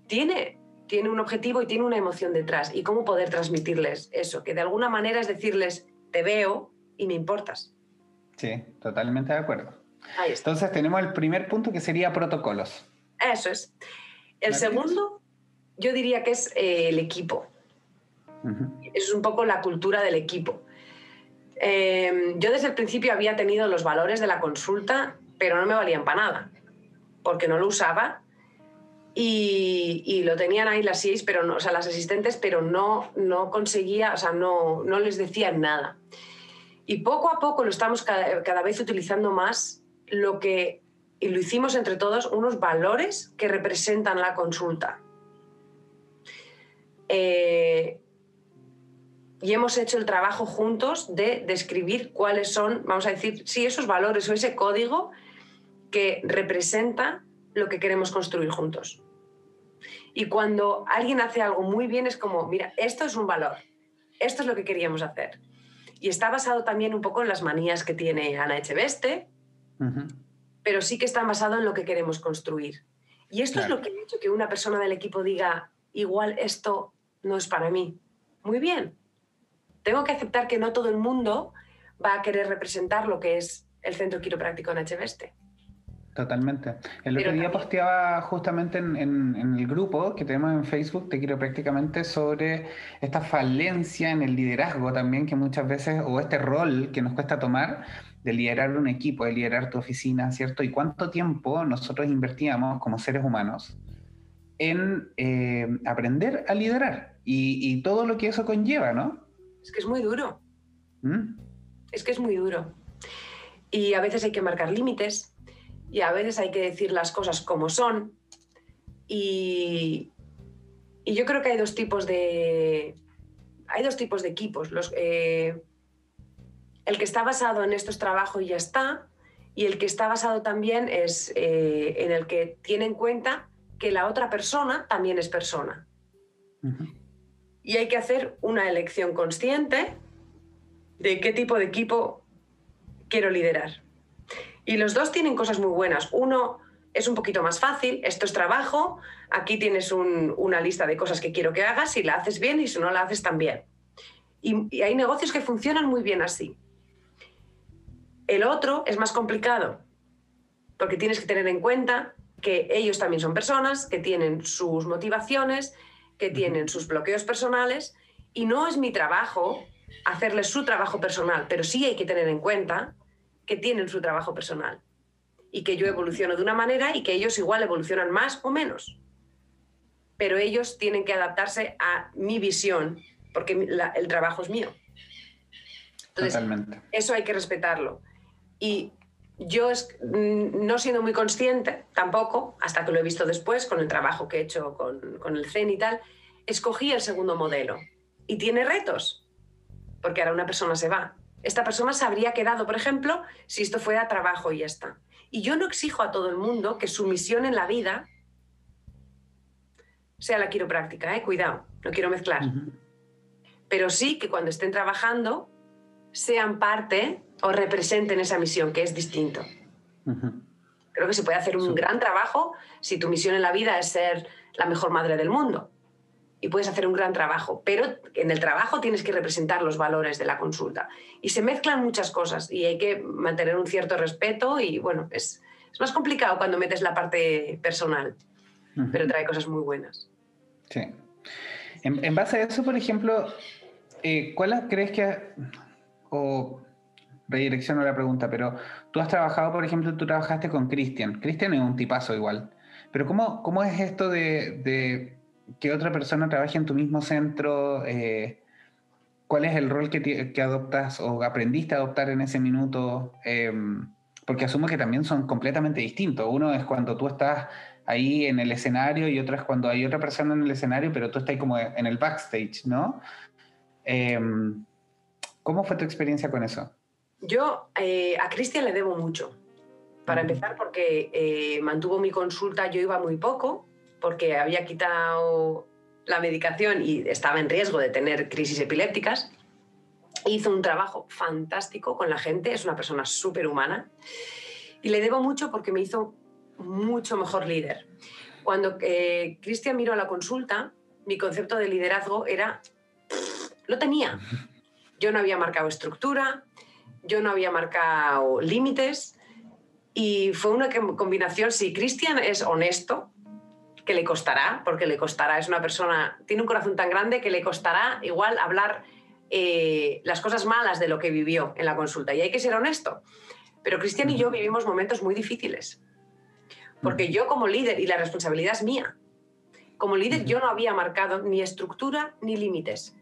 tiene, tiene un objetivo y tiene una emoción detrás. ¿Y cómo poder transmitirles eso? Que de alguna manera es decirles, te veo y me importas. Sí, totalmente de acuerdo. Entonces tenemos el primer punto que sería protocolos. Eso es. El segundo, yo diría que es eh, el equipo. Es un poco la cultura del equipo. Em, yo desde el principio había tenido los valores de la consulta, pero no me valían para nada, porque no lo usaba y, lo tenían ahí las seis, pero no, o sea, las asistentes, pero no, no conseguía, o sea, no, no les decían nada. Y poco a poco lo estamos cada, vez utilizando más, lo que, y lo hicimos entre todos, unos valores que representan la consulta. Eh, y hemos hecho el trabajo juntos de describir cuáles son, vamos a decir, sí, esos valores o ese código que representa lo que queremos construir juntos. Y cuando alguien hace algo muy bien es como, mira, esto es un valor, esto es lo que queríamos hacer. Y está basado también un poco en las manías que tiene Ana Echeveste, pero sí que está basado en lo que queremos construir. Y esto es lo que ha hecho que una persona del equipo diga, igual esto no es para mí. Muy bien. Tengo que aceptar que no todo el mundo va a querer representar lo que es el centro quiropráctico en Echeveste. Totalmente. El otro día posteaba justamente en, el grupo que tenemos en Facebook, te quiero prácticamente, sobre esta falencia en el liderazgo también, que muchas veces, o este rol que nos cuesta tomar de liderar un equipo, de liderar tu oficina, ¿cierto? Y cuánto tiempo nosotros invertíamos como seres humanos en eh, aprender a liderar y, y todo lo que eso conlleva, ¿no? Es que es muy duro. ¿Mm? Es que es muy duro. Y a veces hay que marcar límites y a veces hay que decir las cosas como son. Y, yo creo que hay dos tipos de, hay dos tipos de equipos. Los, eh, el que está basado en estos trabajos y ya está, y el que está basado también es eh, en el que tiene en cuenta que la otra persona también es persona. Y hay que hacer una elección consciente de qué tipo de equipo quiero liderar. Y los dos tienen cosas muy buenas. Uno es un poquito más fácil, esto es trabajo, aquí tienes una lista de cosas que quiero que hagas, si la haces bien y si no la haces también. Y, y hay negocios que funcionan muy bien así. El otro es más complicado, porque tienes que tener en cuenta que ellos también son personas, que tienen sus motivaciones, que tienen sus bloqueos personales, y no es mi trabajo hacerles su trabajo personal, pero sí hay que tener en cuenta que tienen su trabajo personal y que yo evoluciono de una manera y que ellos igual evolucionan más o menos. Pero ellos tienen que adaptarse a mi visión, porque el trabajo es mío. Entonces, eso hay que respetarlo. Y yo, mm, no siendo muy consciente tampoco, hasta que lo he visto después con el trabajo que he hecho con, con el CEN y tal, escogí el segundo modelo. Y tiene retos, porque ahora una persona se va. Esta persona se habría quedado, por ejemplo, si esto fuera trabajo y ya está. Y yo no exijo a todo el mundo que su misión en la vida sea la quiropráctica, ¿eh? cuidado, no quiero mezclar. Pero sí que cuando estén trabajando sean parte o representen esa misión, que es distinto. Creo que se puede hacer un gran trabajo si tu misión en la vida es ser la mejor madre del mundo y puedes hacer un gran trabajo, pero en el trabajo tienes que representar los valores de la consulta. Y se mezclan muchas cosas y hay que mantener un cierto respeto y bueno, es, es más complicado cuando metes la parte personal, pero trae cosas muy buenas. Sí. En, base a eso, por ejemplo, eh, ¿cuál crees que, o redirecciono la pregunta, pero tú has trabajado, por ejemplo, tú trabajaste con Cristian. Cristian es un tipazo igual. Pero ¿cómo, cómo es esto de que otra persona trabaje en tu mismo centro, eh, cuál es el rol que, adoptas o aprendiste a adoptar en ese minuto, em, porque asumo que también son completamente distintos. Uno es cuando tú estás ahí en el escenario y otro es cuando hay otra persona en el escenario, pero tú estás ahí como en el backstage, ¿no? Em, ¿Cómo fue tu experiencia con eso? Yo eh, a Cristian le debo mucho. Para empezar, porque eh, mantuvo mi consulta, yo iba muy poco, porque había quitado la medicación y estaba en riesgo de tener crisis epilépticas. Hizo un trabajo fantástico con la gente, es una persona súper humana y le debo mucho porque me hizo mucho mejor líder. Cuando eh, Cristian miró a la consulta, mi concepto de liderazgo era, lo tenía. Yo no había marcado estructura, yo no había marcado límites y fue una combinación, si Cristian es honesto, que le costará, porque le costará, es una persona, tiene un corazón tan grande que le costará igual hablar eh, las cosas malas de lo que vivió en la consulta. Y hay que ser honesto. Pero Cristian y yo vivimos momentos muy difíciles, porque yo como líder, y la responsabilidad es mía, como líder yo no había marcado ni estructura ni límites.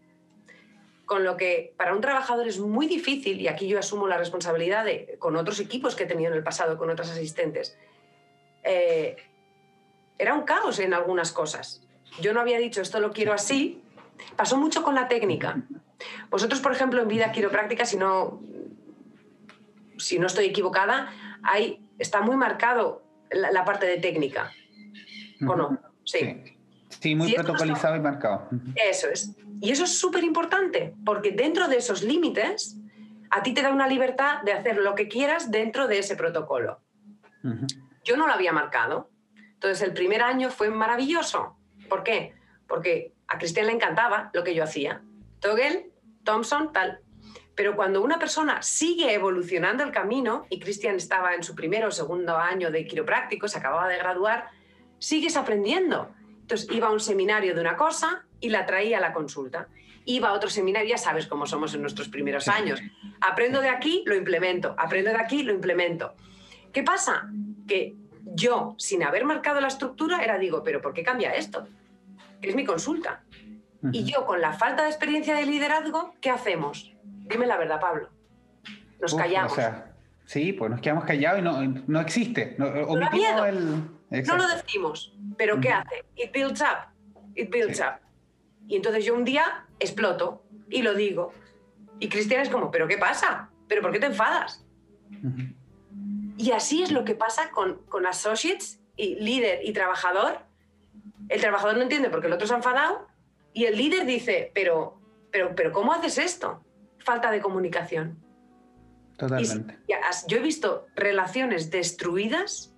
Con lo que para un trabajador es muy difícil, y aquí yo asumo la responsabilidad de, con otros equipos que he tenido en el pasado, con otras asistentes, eh, era un caos en algunas cosas. Yo no había dicho esto lo quiero así. Pasó mucho con la técnica. Vosotros, por ejemplo, en vida quiropráctica, si no, si no estoy equivocada, hay, está muy marcado la, parte de técnica. ¿O no? Sí. Sí, muy protocolizado y marcado. Eso es. Y eso es súper importante, porque dentro de esos límites, a ti te da una libertad de hacer lo que quieras dentro de ese protocolo. Yo no lo había marcado. Entonces, el primer año fue maravilloso. ¿Por qué? Porque a Cristian le encantaba lo que yo hacía. Togel, Thompson, tal. Pero cuando una persona sigue evolucionando el camino, y Cristian estaba en su primer o segundo año de quiropráctico, se acababa de graduar, sigues aprendiendo. Entonces iba a un seminario de una cosa y la traía a la consulta. Iba a otro seminario, ya sabes cómo somos en nuestros primeros años. Aprendo de aquí, lo implemento. Aprendo de aquí, lo implemento. ¿Qué pasa? Que yo, sin haber marcado la estructura, era digo, pero ¿por qué cambia esto? Es mi consulta. Y yo, con la falta de experiencia de liderazgo, ¿qué hacemos? Dime la verdad, Pablo. Nos callamos. O sea, sí, pues nos quedamos callados y no, no existe. No, no lo decimos, pero ¿qué hace? It builds up. It builds up. Y entonces yo un día exploto y lo digo. Y Cristian es como, ¿pero qué pasa? ¿Pero por qué te enfadas? Y así es lo que pasa con, con associates y líder y trabajador. El trabajador no entiende por qué el otro se ha enfadado y el líder dice, pero, pero, pero ¿cómo haces esto? Falta de comunicación. Totalmente. yo he visto relaciones destruidas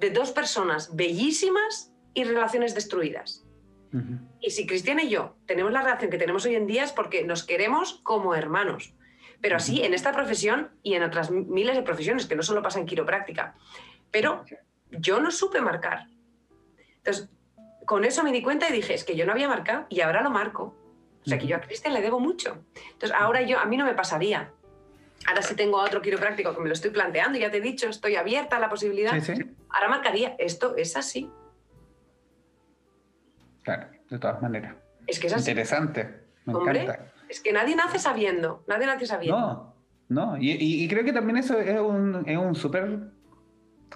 de dos personas bellísimas y relaciones destruidas. Y si Cristian y yo tenemos la relación que tenemos hoy en día es porque nos queremos como hermanos. Pero así, en esta profesión y en otras miles de profesiones, que no solo pasa en quiropráctica. Pero yo no supe marcar. Entonces, con eso me di cuenta y dije, es que yo no había marcado y ahora lo marco. O sea, que yo a Cristian le debo mucho. Entonces, ahora yo, a mí no me pasaría. Ahora sí tengo a otro quiropráctico que me lo estoy planteando, ya te he dicho, estoy abierta a la posibilidad. Ahora marcaría, esto es así. Claro, de todas maneras. Es que es así. Interesante, me encanta. Es que nadie nace sabiendo, nadie nace sabiendo. No, no, y, creo que también eso es un, es un súper,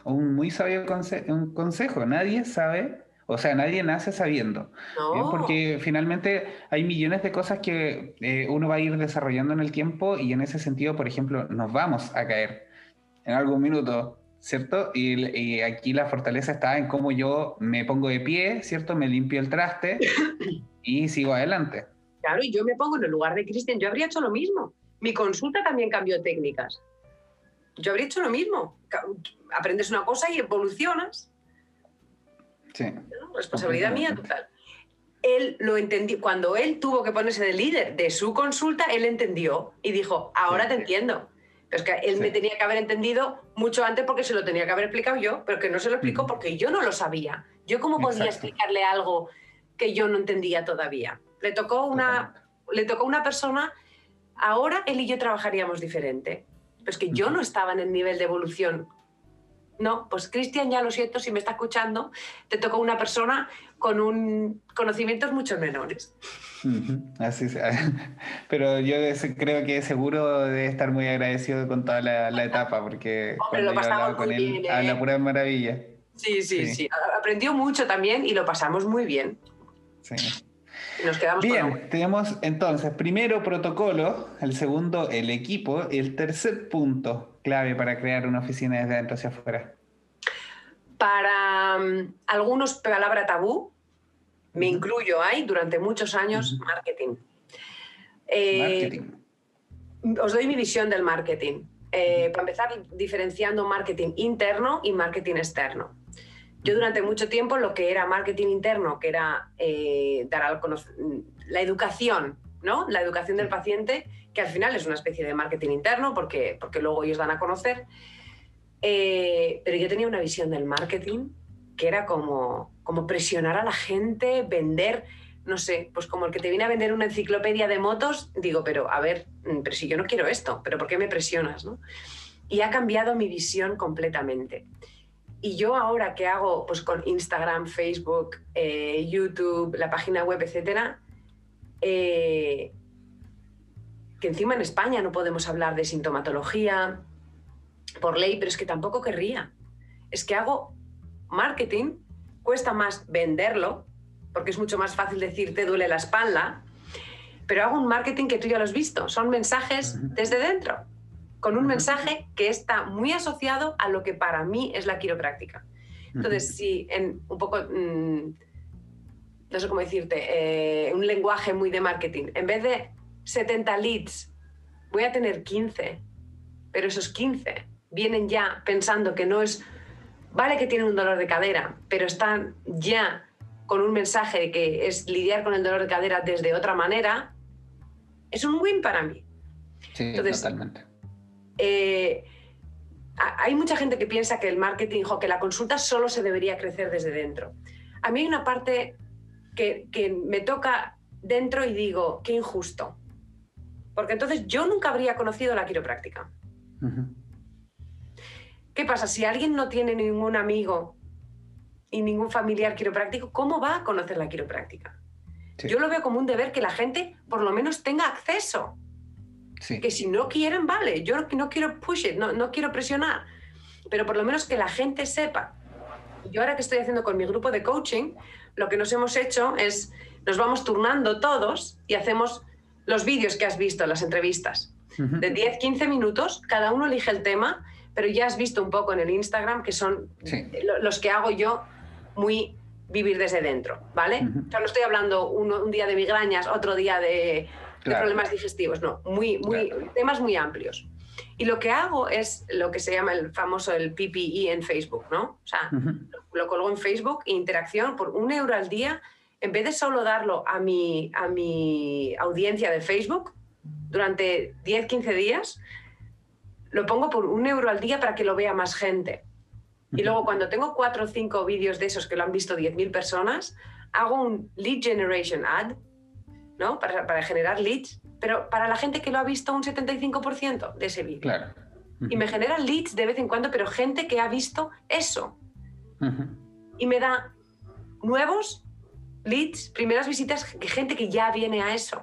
un muy sabio un consejo. Nadie sabe o sea, nadie nace sabiendo. No. Porque finalmente hay millones de cosas que eh, uno va a ir desarrollando en el tiempo y en ese sentido, por ejemplo, nos vamos a caer en algún minuto, ¿cierto? Y, aquí la fortaleza está en cómo yo me pongo de pie, ¿cierto? Me limpio el traste y sigo adelante. Claro, y yo me pongo en el lugar de Cristian, yo habría hecho lo mismo. Mi consulta también cambió técnicas. Yo habría hecho lo mismo. Aprendes una cosa y evolucionas. Sí. Responsabilidad mía total. Él lo entendió, cuando él tuvo que ponerse de líder de su consulta, él entendió y dijo, ahora te entiendo. Pero es que él me tenía que haber entendido mucho antes porque se lo tenía que haber explicado yo, pero que no se lo explicó porque yo no lo sabía. Yo cómo podía explicarle algo que yo no entendía todavía. Le tocó una, le tocó una persona, ahora él y yo trabajaríamos diferente. Pero es que yo no estaba en el nivel de evolución no, pues Cristian, ya lo siento, si me está escuchando, te tocó una persona con un conocimientos mucho menores. Así sea. Pero yo creo que seguro debe estar muy agradecido con toda la, etapa, porque cuando lo pasamos con él, a la ¿eh? pura maravilla. Sí, sí, sí, Aprendió mucho también y lo pasamos muy bien. Sí. Nos quedamos Bien, tenemos entonces primero protocolo, el segundo el equipo, y el tercer punto clave para crear una oficina desde adentro hacia afuera? Para um, algunos, palabra tabú, me incluyo ahí durante muchos años, marketing. Eh, marketing. Os doy mi visión del marketing. Eh, para empezar, diferenciando marketing interno y marketing externo. Yo durante mucho tiempo lo que era marketing interno, que era eh, dar al la educación, ¿no? La educación del paciente, que al final es una especie de marketing interno porque, porque luego ellos dan a conocer. Eh, pero yo tenía una visión del marketing que era como, como presionar a la gente, vender, no sé, pues como el que te viene a vender una enciclopedia de motos, digo, pero a ver, mm, pero si yo no quiero esto, pero ¿por qué me presionas? ¿no? Y ha cambiado mi visión completamente. Y yo ahora que hago pues con Instagram, Facebook, eh, YouTube, la página web, etcétera, eh, que encima en España no podemos hablar de sintomatología por ley, pero es que tampoco querría. Es que hago marketing, cuesta más venderlo, porque es mucho más fácil decir te duele la espalda, pero hago un marketing que tú ya lo has visto, son mensajes desde dentro, con un mensaje que está muy asociado a lo que para mí es la quiropráctica. Entonces, si en un poco, mm, no sé cómo decirte, eh, un lenguaje muy de marketing, en vez de 70 leads, voy a tener 15, pero esos 15 vienen ya pensando que no es, vale que tienen un dolor de cadera, pero están ya con un mensaje de que es lidiar con el dolor de cadera desde otra manera, es un win para mí. Sí, totalmente. Eh, hay mucha gente que piensa que el marketing, o que la consulta solo se debería crecer desde dentro. A mí hay una parte que, que me toca dentro y digo, qué injusto. Porque entonces yo nunca habría conocido la quiropráctica. ¿Qué pasa? Si alguien no tiene ningún amigo y ningún familiar quiropráctico, ¿cómo va a conocer la quiropráctica? Yo lo veo como un deber que la gente por lo menos tenga acceso. Que si no quieren, vale. Yo no quiero push it, no, no quiero presionar. Pero por lo menos que la gente sepa. Yo ahora que estoy haciendo con mi grupo de coaching, lo que nos hemos hecho es, nos vamos turnando todos y hacemos los vídeos que has visto, las entrevistas. De 10, 15 minutos, cada uno elige el tema, pero ya has visto un poco en el Instagram que son los que hago yo muy vivir desde dentro, ¿vale? no estoy hablando un, día de migrañas, otro día de, problemas digestivos, no, muy, muy, temas muy amplios. Y lo que hago es lo que se llama el famoso el PPE en Facebook, ¿no? O sea, lo, colgo en Facebook, interacción por un euro al día, en vez de solo darlo a mi, a mi audiencia de Facebook durante 10, 15 días, lo pongo por un euro al día para que lo vea más gente. Y luego cuando tengo cuatro o cinco vídeos de esos que lo han visto 10.000 personas, hago un lead generation ad, ¿no? Para, para, generar leads, pero para la gente que lo ha visto un 75% de ese vídeo. Claro. Y me generan leads de vez en cuando, pero gente que ha visto eso. Y me da nuevos leads, primeras visitas, gente que ya viene a eso.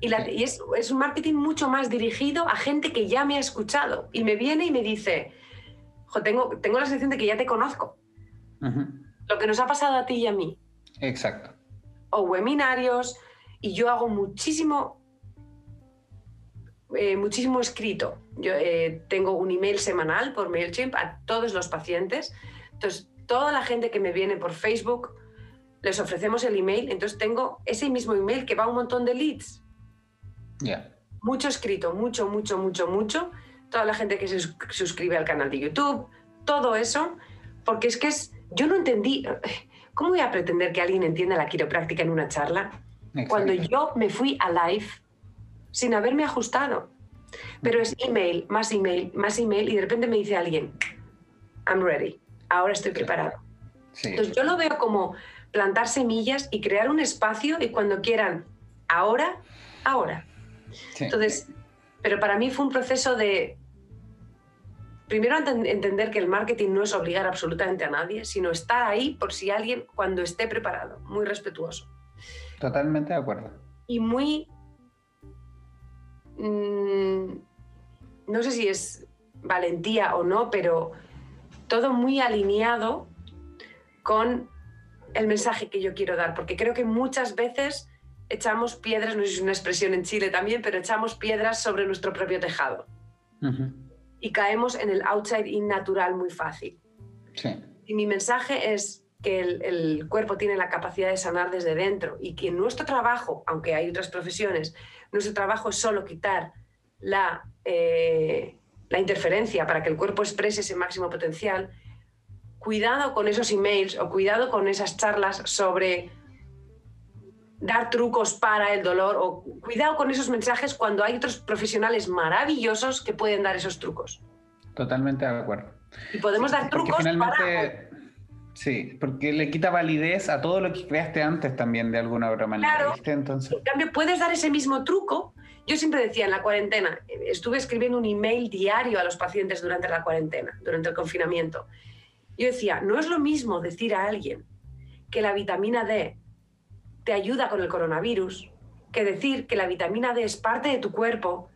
Y, y es, es, un marketing mucho más dirigido a gente que ya me ha escuchado y me viene y me dice, tengo, tengo la sensación de que ya te conozco. Lo que nos ha pasado a ti y a mí. Exacto. O webinarios, y yo hago muchísimo, eh, muchísimo escrito. Yo eh, tengo un email semanal por MailChimp a todos los pacientes. Entonces, toda la gente que me viene por Facebook, les ofrecemos el email. Entonces, tengo ese mismo email que va a un montón de leads. Ya. Mucho escrito, mucho, mucho, mucho, mucho toda la gente que se suscribe al canal de YouTube, todo eso, porque es que es, yo no entendí, ¿cómo voy a pretender que alguien entienda la quiropráctica en una charla? Cuando yo me fui a live sin haberme ajustado. Pero es email, más email, más email y de repente me dice alguien, I'm ready, ahora estoy preparado. Entonces yo lo veo como plantar semillas y crear un espacio y cuando quieran, ahora, ahora. Entonces, pero para mí fue un proceso de, primero entender que el marketing no es obligar absolutamente a nadie, sino estar ahí por si alguien cuando esté preparado, muy respetuoso. Totalmente de acuerdo. Y muy... Mm, no sé si es valentía o no, pero todo muy alineado con el mensaje que yo quiero dar, porque creo que muchas veces echamos piedras, no sé si es una expresión en Chile también, pero echamos piedras sobre nuestro propio tejado. Y caemos en el outside in natural muy fácil. Y mi mensaje es que el, cuerpo tiene la capacidad de sanar desde dentro y que nuestro trabajo, aunque hay otras profesiones, nuestro trabajo es solo quitar la, eh, la interferencia para que el cuerpo exprese ese máximo potencial. Cuidado con esos emails o cuidado con esas charlas sobre dar trucos para el dolor o cuidado con esos mensajes cuando hay otros profesionales maravillosos que pueden dar esos trucos. Totalmente de acuerdo. Y podemos dar trucos finalmente, Sí, porque le quita validez a todo lo que creaste antes también de alguna otra manera. Claro. Entonces... En cambio, puedes dar ese mismo truco. Yo siempre decía en la cuarentena, estuve escribiendo un email diario a los pacientes durante la cuarentena, durante el confinamiento. Yo decía, no es lo mismo decir a alguien que la vitamina D te ayuda con el coronavirus que decir que la vitamina D es parte de tu cuerpo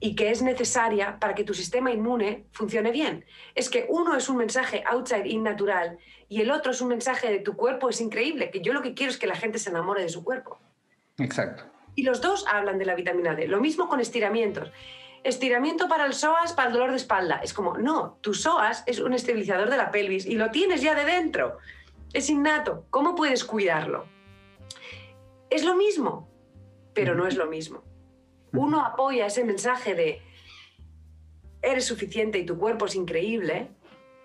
y que es necesaria para que tu sistema inmune funcione bien. Es que uno es un mensaje outside in natural y el otro es un mensaje de tu cuerpo es increíble, que yo lo que quiero es que la gente se enamore de su cuerpo. Exacto. Y los dos hablan de la vitamina D. Lo mismo con estiramientos. Estiramiento para el psoas, para el dolor de espalda. Es como, no, tu psoas es un estabilizador de la pelvis y lo tienes ya de dentro es innato. ¿Cómo puedes cuidarlo? Es lo mismo, pero no es lo mismo. Uno apoya ese mensaje de eres suficiente y tu cuerpo es increíble,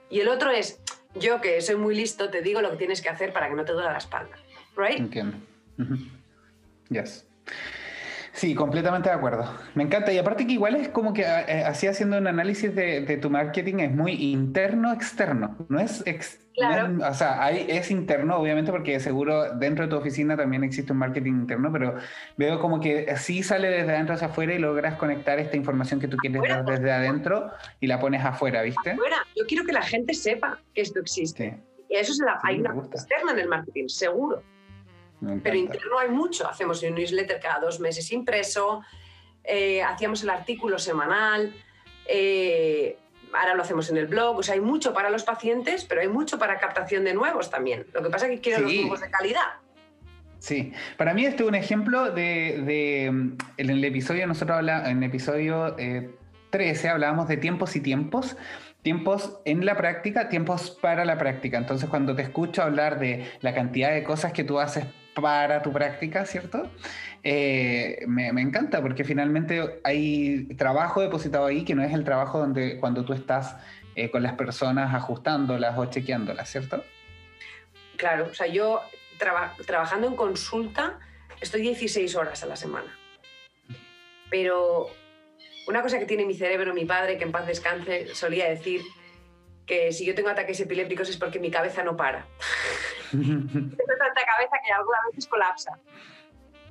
y el otro es yo que soy muy listo, te digo lo que tienes que hacer para que no te duela la espalda. ¿Right? Entiendo. Yes. Sí, completamente de acuerdo. Me encanta. Y aparte que igual es como que eh, así haciendo un análisis de, tu marketing es muy interno-externo. No es o sea, es interno, obviamente, porque seguro dentro de tu oficina también existe un marketing interno, pero veo como que sí sale desde adentro hacia afuera y logras conectar esta información que tú quieres dar desde adentro y la pones afuera, ¿viste? Afuera. Yo quiero que la gente sepa que esto existe. Y eso se la, hay una externa en el marketing, seguro. Pero interno hay mucho. Hacemos un newsletter cada dos meses impreso, eh, hacíamos el artículo semanal, eh, ahora lo hacemos en el blog. O sea, hay mucho para los pacientes, pero hay mucho para captación de nuevos también. Lo que pasa es que quiero los nuevos de calidad. Sí, para mí este es un ejemplo de, en el episodio, nosotros hablamos, en el episodio 13 hablábamos de tiempos y tiempos, tiempos en la práctica, tiempos para la práctica. Entonces, cuando te escucho hablar de la cantidad de cosas que tú haces para tu práctica, ¿cierto? Eh, me, encanta porque finalmente hay trabajo depositado ahí que no es el trabajo donde cuando tú estás eh, con las personas ajustándolas o chequeándolas, ¿cierto? Claro, o sea, yo trabajando en consulta estoy 16 horas a la semana. Pero una cosa que tiene mi cerebro, mi padre, que en paz descanse, solía decir que si yo tengo ataques epilépticos es porque mi cabeza no para. tengo tanta cabeza que algunas veces colapsa.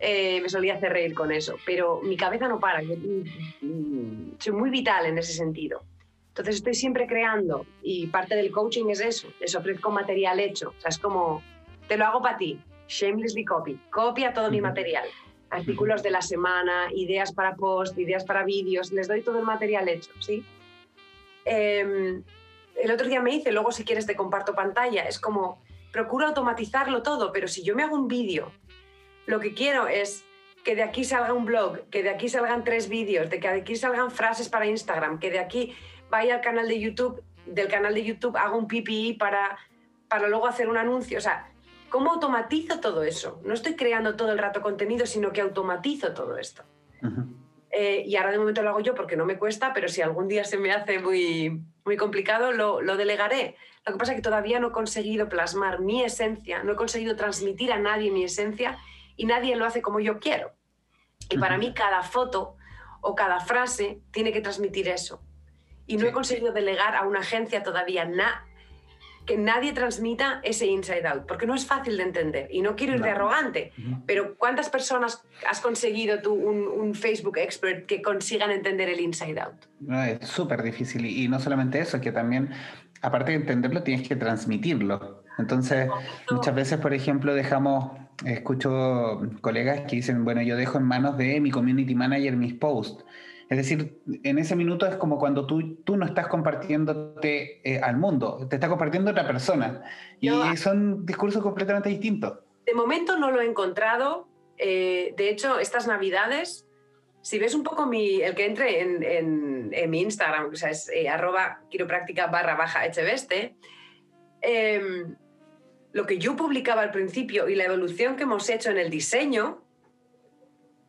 Eh, me solía hacer reír con eso, pero mi cabeza no para. Mm, soy muy vital en ese sentido. Entonces estoy siempre creando y parte del coaching es eso, les ofrezco material hecho. O sea, es como, te lo hago para ti, shamelessly copy, copia todo mi material artículos de la semana, ideas para post, ideas para vídeos, les doy todo el material hecho, ¿sí? Em, el otro día me hice, luego si quieres te comparto pantalla, es como, procuro automatizarlo todo, pero si yo me hago un vídeo, lo que quiero es que de aquí salga un blog, que de aquí salgan tres vídeos, de que de aquí salgan frases para Instagram, que de aquí vaya al canal de YouTube, del canal de YouTube haga un PPI para, para luego hacer un anuncio, o sea, ¿Cómo automatizo todo eso? No estoy creando todo el rato contenido, sino que automatizo todo esto. Eh, y ahora de momento lo hago yo porque no me cuesta, pero si algún día se me hace muy, muy complicado, lo, lo delegaré. Lo que pasa es que todavía no he conseguido plasmar mi esencia, no he conseguido transmitir a nadie mi esencia y nadie lo hace como yo quiero. Y para mí cada foto o cada frase tiene que transmitir eso. Y no he conseguido delegar a una agencia todavía nada que nadie transmita ese inside out, porque no es fácil de entender. Y no quiero ir de arrogante, pero ¿cuántas personas has conseguido tú un, Facebook expert que consigan entender el inside out? es súper difícil. Y, no solamente eso, que también, aparte de entenderlo, tienes que transmitirlo. Entonces, muchas veces, por ejemplo, dejamos, escucho colegas que dicen, bueno, yo dejo en manos de mi community manager mis posts. Es decir, en ese minuto es como cuando tú, tú no estás compartiéndote eh, al mundo, te está compartiendo otra persona. Y son discursos completamente distintos. De momento no lo he encontrado. Eh, de hecho, estas navidades, si ves un poco mi, el que entre en, en, mi Instagram, o sea, es eh, arroba quiropráctica barra baja hbeste, em, lo que yo publicaba al principio y la evolución que hemos hecho en el diseño,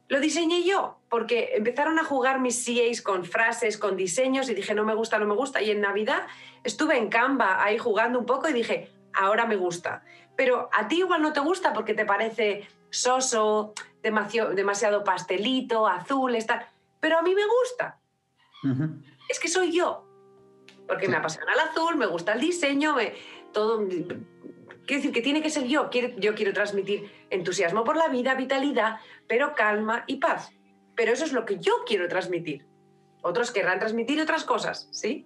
lo diseñé yo, porque empezaron a jugar mis CAs con frases, con diseños y dije, no me gusta, no me gusta. Y en Navidad estuve en Canva ahí jugando un poco y dije, ahora me gusta. Pero a ti igual no te gusta porque te parece soso, demasiado, demasiado pastelito, azul, está. Pero a mí me gusta. Es que soy yo. Porque me apasiona el azul, me gusta el diseño, todo Quiero decir que tiene que ser yo. yo quiero transmitir entusiasmo por la vida, vitalidad, pero calma y paz. Pero eso es lo que yo quiero transmitir. Otros querrán transmitir otras cosas, ¿sí?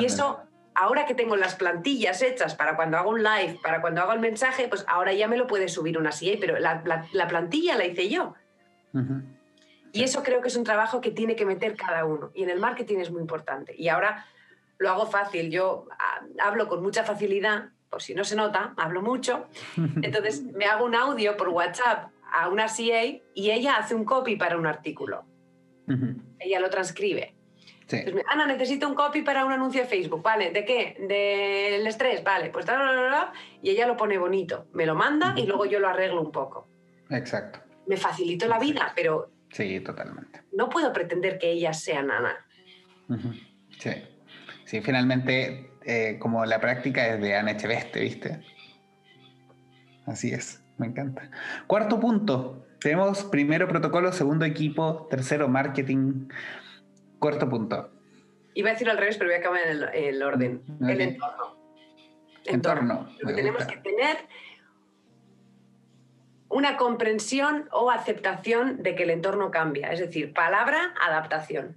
Y eso, ahora que tengo las plantillas hechas para cuando hago un live, para cuando hago el mensaje, pues ahora ya me lo puede subir una CA, pero la, plantilla la hice yo. Y eso creo que es un trabajo que tiene que meter cada uno. Y en el marketing es muy importante. Y ahora lo hago fácil. Yo ah, hablo con mucha facilidad por si no se nota, hablo mucho. Entonces me hago un audio por WhatsApp a una CA y ella hace un copy para un artículo. Ella lo transcribe. Ana, necesito un copy para un anuncio de Facebook. Vale, ¿de qué? Del estrés. Vale, pues y ella lo pone bonito. Me lo manda y luego yo lo arreglo un poco. Exacto. Me facilito la vida, pero. Sí, totalmente. No puedo pretender que ellas sean Ana. Sí. Sí, finalmente eh, como la práctica es de Ana Echeveste, ¿viste? Así es, me encanta. Cuarto punto, tenemos primero protocolo, segundo equipo, tercero marketing, cuarto punto. Iba a decir al revés, pero voy a acabar en el, orden. El entorno. Entorno. tenemos que tener una comprensión o aceptación de que el entorno cambia, es decir, palabra, adaptación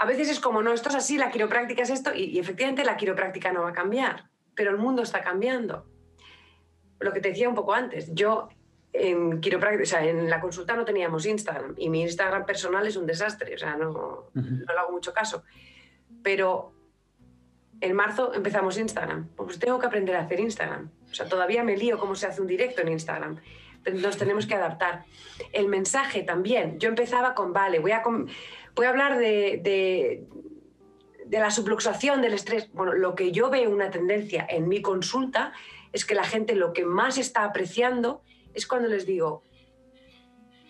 a veces es como, no, esto es así, la quiropráctica es esto, y, efectivamente la quiropráctica no va a cambiar, pero el mundo está cambiando. lo que te decía un poco antes, yo en quiropráctica, o sea, en la consulta no teníamos Instagram y mi Instagram personal es un desastre, o sea, no, no le hago mucho caso. Pero en marzo empezamos Instagram, pues tengo que aprender a hacer Instagram. O sea, todavía me lío cómo se hace un directo en Instagram. Nos tenemos que adaptar. El mensaje también. Yo empezaba con, vale, voy a, voy a hablar de, de, de la subluxación del estrés. Bueno, lo que yo veo una tendencia en mi consulta es que la gente lo que más está apreciando es cuando les digo,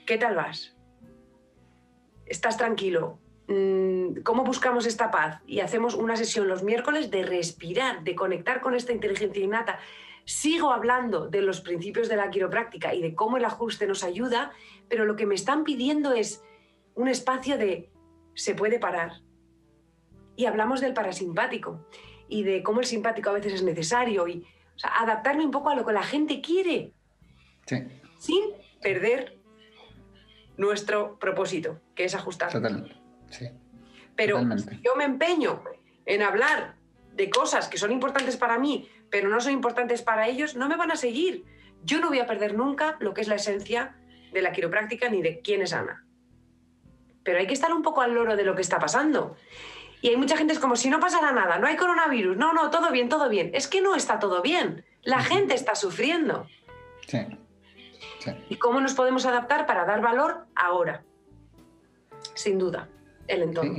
¿qué tal vas? ¿Estás tranquilo? Mm, ¿Cómo buscamos esta paz? Y hacemos una sesión los miércoles de respirar, de conectar con esta inteligencia innata. Sigo hablando de los principios de la quiropráctica y de cómo el ajuste nos ayuda, pero lo que me están pidiendo es un espacio de se puede parar. Y hablamos del parasimpático y de cómo el simpático a veces es necesario y adaptarme un poco a lo que la gente quiere. Sin perder nuestro propósito, que es ajustar. Totalmente. Pero yo me empeño en hablar de cosas que son importantes para mí, pero no son importantes para ellos, no me van a seguir. Yo no voy a perder nunca lo que es la esencia de la quiropráctica ni de quién es Ana. Pero hay que estar un poco al loro de lo que está pasando. Y hay mucha gente es como si no pasara nada, no hay coronavirus, no, no, todo bien, todo bien. Es que no está todo bien. La gente está sufriendo. Sí. ¿Y cómo nos podemos adaptar para dar valor ahora? Sin duda, el entorno.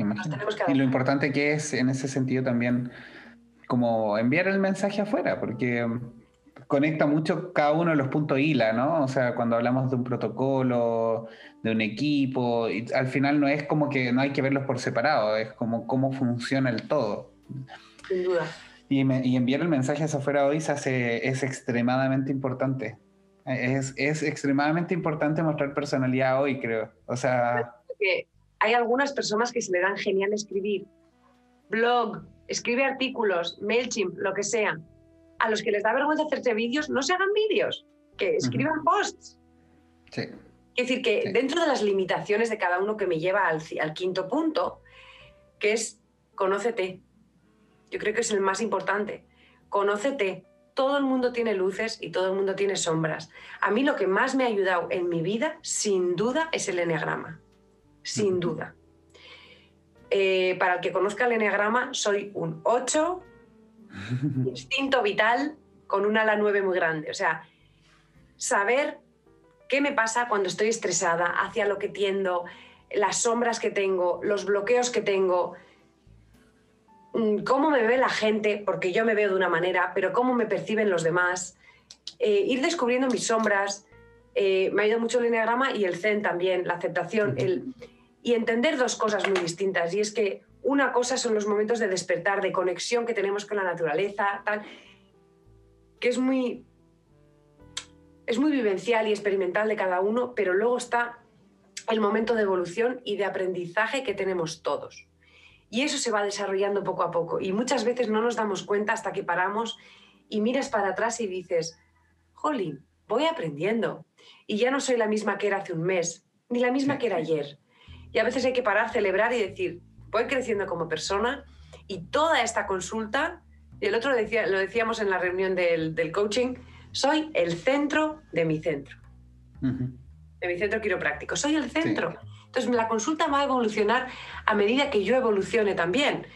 y lo importante que es en ese sentido también como enviar el mensaje afuera, porque conecta mucho cada uno de los puntos ILA, ¿no? O sea, cuando hablamos de un protocolo, de un equipo, y al final no es como que no hay que verlos por separado, es como cómo funciona el todo. Sin duda. Y, y enviar el mensaje hacia afuera hoy se hace, es extremadamente importante. Es, es, extremadamente importante mostrar personalidad hoy, creo. O sea... hay algunas personas que se le dan genial escribir blog, escribe artículos, MailChimp, lo que sea. A los que les da vergüenza hacerse vídeos, no se hagan vídeos, que escriban posts. Sí. Es decir, que dentro de las limitaciones de cada uno que me lleva al, al quinto punto, que es conócete. Yo creo que es el más importante. Conócete, todo el mundo tiene luces y todo el mundo tiene sombras. A mí lo que más me ha ayudado en mi vida, sin duda, es el enneagrama. Sin duda. Eh, para el que conozca el enneagrama, soy un 8, instinto vital, con un ala 9 muy grande. O sea, saber qué me pasa cuando estoy estresada, hacia lo que tiendo, las sombras que tengo, los bloqueos que tengo Mm, cómo me ve la gente, porque yo me veo de una manera, pero cómo me perciben los demás, eh, ir descubriendo mis sombras. Eh, me ha ido mucho el enneagrama y el zen también, la aceptación, el, y entender dos cosas muy distintas. Y es que una cosa son los momentos de despertar, de conexión que tenemos con la naturaleza, tal, que es muy, es muy vivencial y experimental de cada uno, pero luego está el momento de evolución y de aprendizaje que tenemos todos. Y eso se va desarrollando poco a poco. Y muchas veces no nos damos cuenta hasta que paramos y miras para atrás y dices, jolín, voy aprendiendo. Y ya no soy la misma que era hace un mes, ni la misma que era ayer. Y a veces hay que parar, celebrar y decir, voy creciendo como persona y toda esta consulta, y el otro decía, lo decíamos en la reunión del, coaching, soy el centro de mi centro, de mi centro quiropráctico, soy el centro. Entonces, la consulta va a evolucionar a medida que yo evolucione también.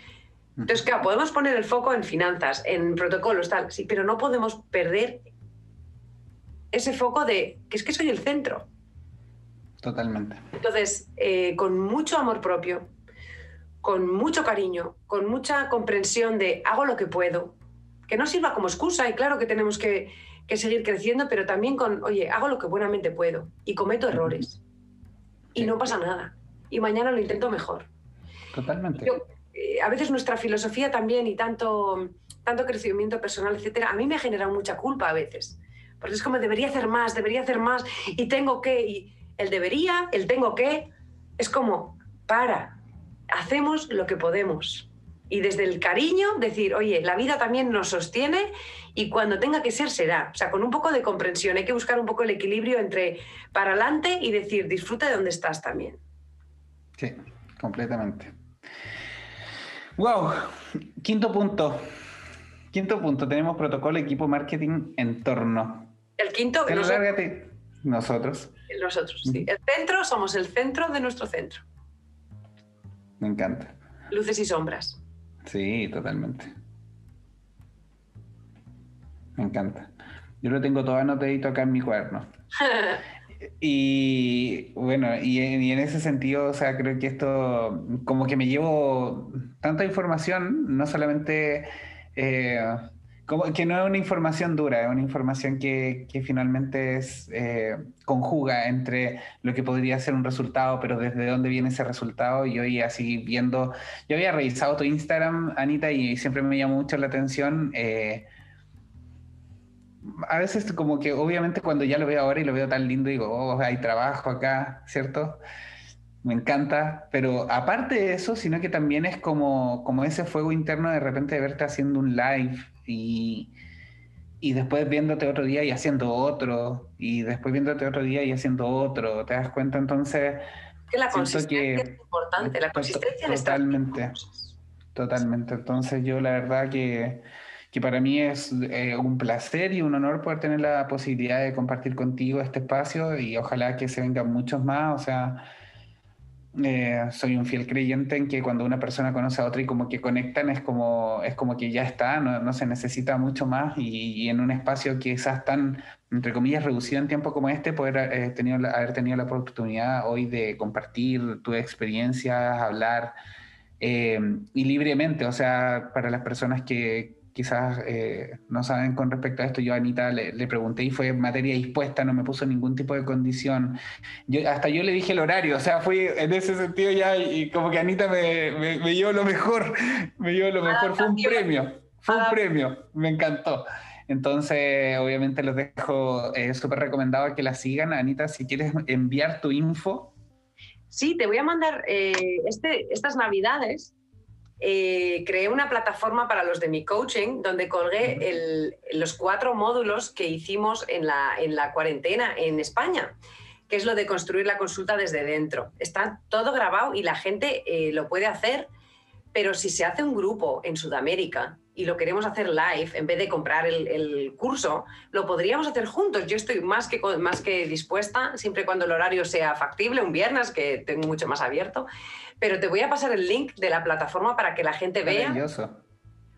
Entonces, claro, podemos poner el foco en finanzas, en protocolos, tal, sí, pero no podemos perder ese foco de que es que soy el centro. Totalmente. Entonces, eh, con mucho amor propio, con mucho cariño, con mucha comprensión de hago lo que puedo, que no sirva como excusa y claro que tenemos que, que seguir creciendo, pero también con, oye, hago lo que buenamente puedo y cometo errores y no pasa nada. Y mañana lo intento mejor. Totalmente. Eh, a veces nuestra filosofía también y tanto, tanto crecimiento personal, etcétera, a mí me ha generado mucha culpa a veces. Porque es como debería hacer más, debería hacer más y tengo que. Y el debería, el tengo que, es como, para, hacemos lo que podemos. Y desde el cariño decir, oye, la vida también nos sostiene y cuando tenga que ser, será. O sea, con un poco de comprensión. Hay que buscar un poco el equilibrio entre para adelante y decir, disfruta de donde estás también. Sí, completamente. Wow, quinto punto. Quinto punto, tenemos protocolo, equipo, marketing, entorno. El quinto, nosotros. Nosotros. Nosotros, sí. El centro, somos el centro de nuestro centro. Me encanta. Luces y sombras. Sí, totalmente. Me encanta. Yo lo tengo todo anotadito acá en mi cuaderno. y bueno, y en, ese sentido, o sea, creo que esto, como que me llevo tanta información, no solamente eh, como que no es una información dura, es una información que, finalmente es eh, conjuga entre lo que podría ser un resultado, pero desde dónde viene ese resultado. Y hoy así viendo, yo había revisado tu Instagram, Anita, y siempre me llamó mucho la atención. Eh, a veces como que obviamente cuando ya lo veo ahora y lo veo tan lindo, digo, oh, hay trabajo acá, ¿cierto? Me encanta, pero aparte de eso, sino que también es como, como ese fuego interno de repente de verte haciendo un live y, y después viéndote otro día y haciendo otro, y después viéndote otro día y haciendo otro, ¿te das cuenta? Entonces... Que la consistencia es importante, la consistencia Totalmente, totalmente. Entonces yo la verdad que, que para mí es eh, un placer y un honor poder tener la posibilidad de compartir contigo este espacio y ojalá que se vengan muchos más, o sea eh, soy un fiel creyente en que cuando una persona conoce a otra y como que conectan es como, es como que ya está, no, se necesita mucho más y, en un espacio quizás tan, entre comillas, reducido en tiempo como este, poder eh, haber tenido la oportunidad hoy de compartir tu experiencia, hablar eh, y libremente, o sea, para las personas que, quizás eh, no saben con respecto a esto, yo a Anita le, pregunté y fue materia dispuesta, no me puso ningún tipo de condición. Yo, hasta yo le dije el horario, o sea, fui en ese sentido ya y, como que Anita me, me, dio lo mejor, me dio lo mejor, fue un premio, fue un premio, me encantó. Entonces, obviamente los dejo eh, súper recomendado que la sigan. Anita, si quieres enviar tu info. Sí, te voy a mandar eh, este, estas navidades eh, creé una plataforma para los de mi coaching donde colgué los cuatro módulos que hicimos en la, en la cuarentena en España que es lo de construir la consulta desde dentro. Está todo grabado y la gente eh, lo puede hacer, pero si se hace un grupo en Sudamérica y lo queremos hacer live, en vez de comprar el, curso, lo podríamos hacer juntos. Yo estoy más que, más que dispuesta, siempre cuando el horario sea factible, un viernes, que tengo mucho más abierto, pero te voy a pasar el link de la plataforma para que la gente vea.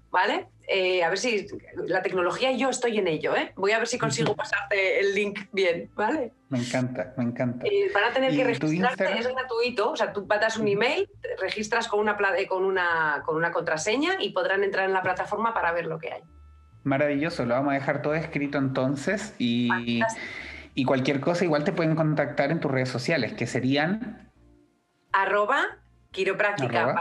¿Vale? Eh, a ver si la tecnología, yo estoy en ello, ¿eh? Voy a ver si consigo pasarte el link bien, ¿vale? Me encanta, me encanta. Eh, van a tener que registrarte, es gratuito, o sea, tú patas un email, te registras con una, con, una, con una contraseña y podrán entrar en la plataforma para ver lo que hay. Maravilloso, lo vamos a dejar todo escrito entonces y, y cualquier cosa igual te pueden contactar en tus redes sociales, que serían... Arroba quiropráctica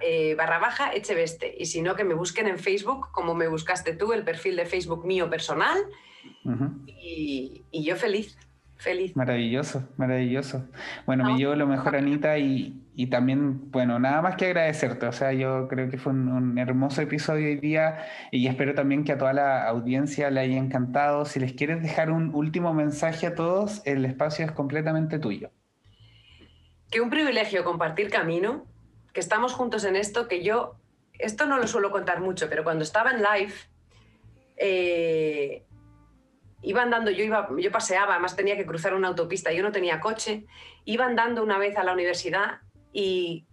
eh, barra, baja Echeveste. Y si no, que me busquen en Facebook, como me buscaste tú, el perfil de Facebook mío personal. y, yo feliz, feliz. Maravilloso, maravilloso. Bueno, me llevo lo mejor, Anita, y, también, bueno, nada más que agradecerte. O sea, yo creo que fue un, hermoso episodio hoy día y espero también que a toda la audiencia le haya encantado. Si les quieres dejar un último mensaje a todos, el espacio es completamente tuyo que un privilegio compartir camino, que estamos juntos en esto, que yo, esto no lo suelo contar mucho, pero cuando estaba en live, eh, iba andando, yo, iba, yo paseaba, además tenía que cruzar una autopista, yo no tenía coche, iba andando una vez a la universidad y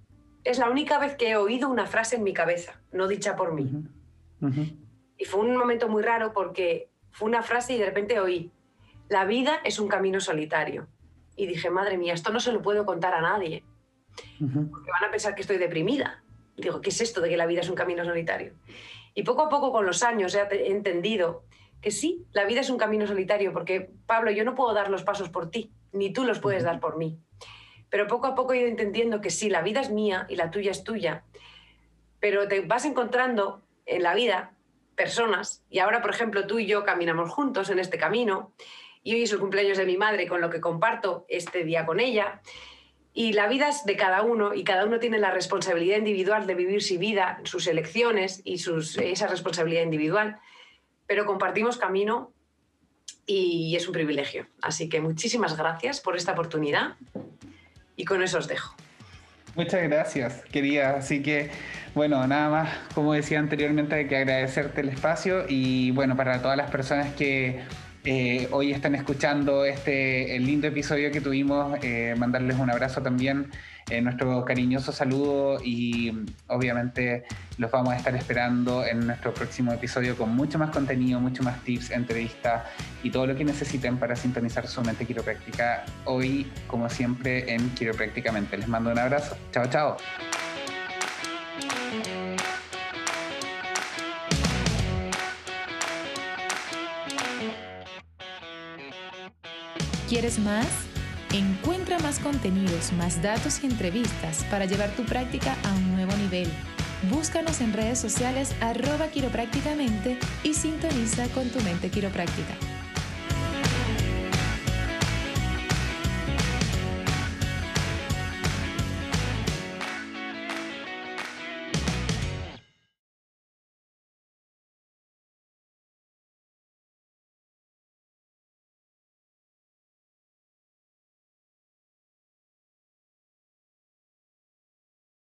es la única vez que he oído una frase en mi cabeza, no dicha por mí. Y fue un momento muy raro porque fue una frase y de repente oí, la vida es un camino solitario y dije, madre mía, esto no se lo puedo contar a nadie, porque van a pensar que estoy deprimida. Digo, ¿qué es esto de que la vida es un camino solitario? Y poco a poco con los años he entendido que sí, la vida es un camino solitario, porque Pablo, yo no puedo dar los pasos por ti, ni tú los puedes dar por mí. Pero poco a poco he ido entendiendo que sí, la vida es mía y la tuya es tuya, pero te vas encontrando en la vida personas, y ahora, por ejemplo, tú y yo caminamos juntos en este camino, y hoy es el cumpleaños de mi madre, con lo que comparto este día con ella. Y la vida es de cada uno y cada uno tiene la responsabilidad individual de vivir su vida, sus elecciones y sus, esa responsabilidad individual. Pero compartimos camino y es un privilegio. Así que muchísimas gracias por esta oportunidad y con eso os dejo. Muchas gracias, querida. Así que, bueno, nada más, como decía anteriormente, hay que agradecerte el espacio y, bueno, para todas las personas que eh, hoy están escuchando este lindo episodio que tuvimos, eh, mandarles un abrazo también, eh, nuestro cariñoso saludo y obviamente los vamos a estar esperando en nuestro próximo episodio con mucho más contenido, mucho más tips, entrevistas y todo lo que necesiten para sintonizar su mente quiropráctica hoy, como siempre, en Quiroprácticamente. Les mando un abrazo. Chao, chao. ¿Quieres más? Encuentra más contenidos, más datos y entrevistas para llevar tu práctica a un nuevo nivel. Búscanos en redes sociales arroba quiroprácticamente y sintoniza con tu mente quiropráctica.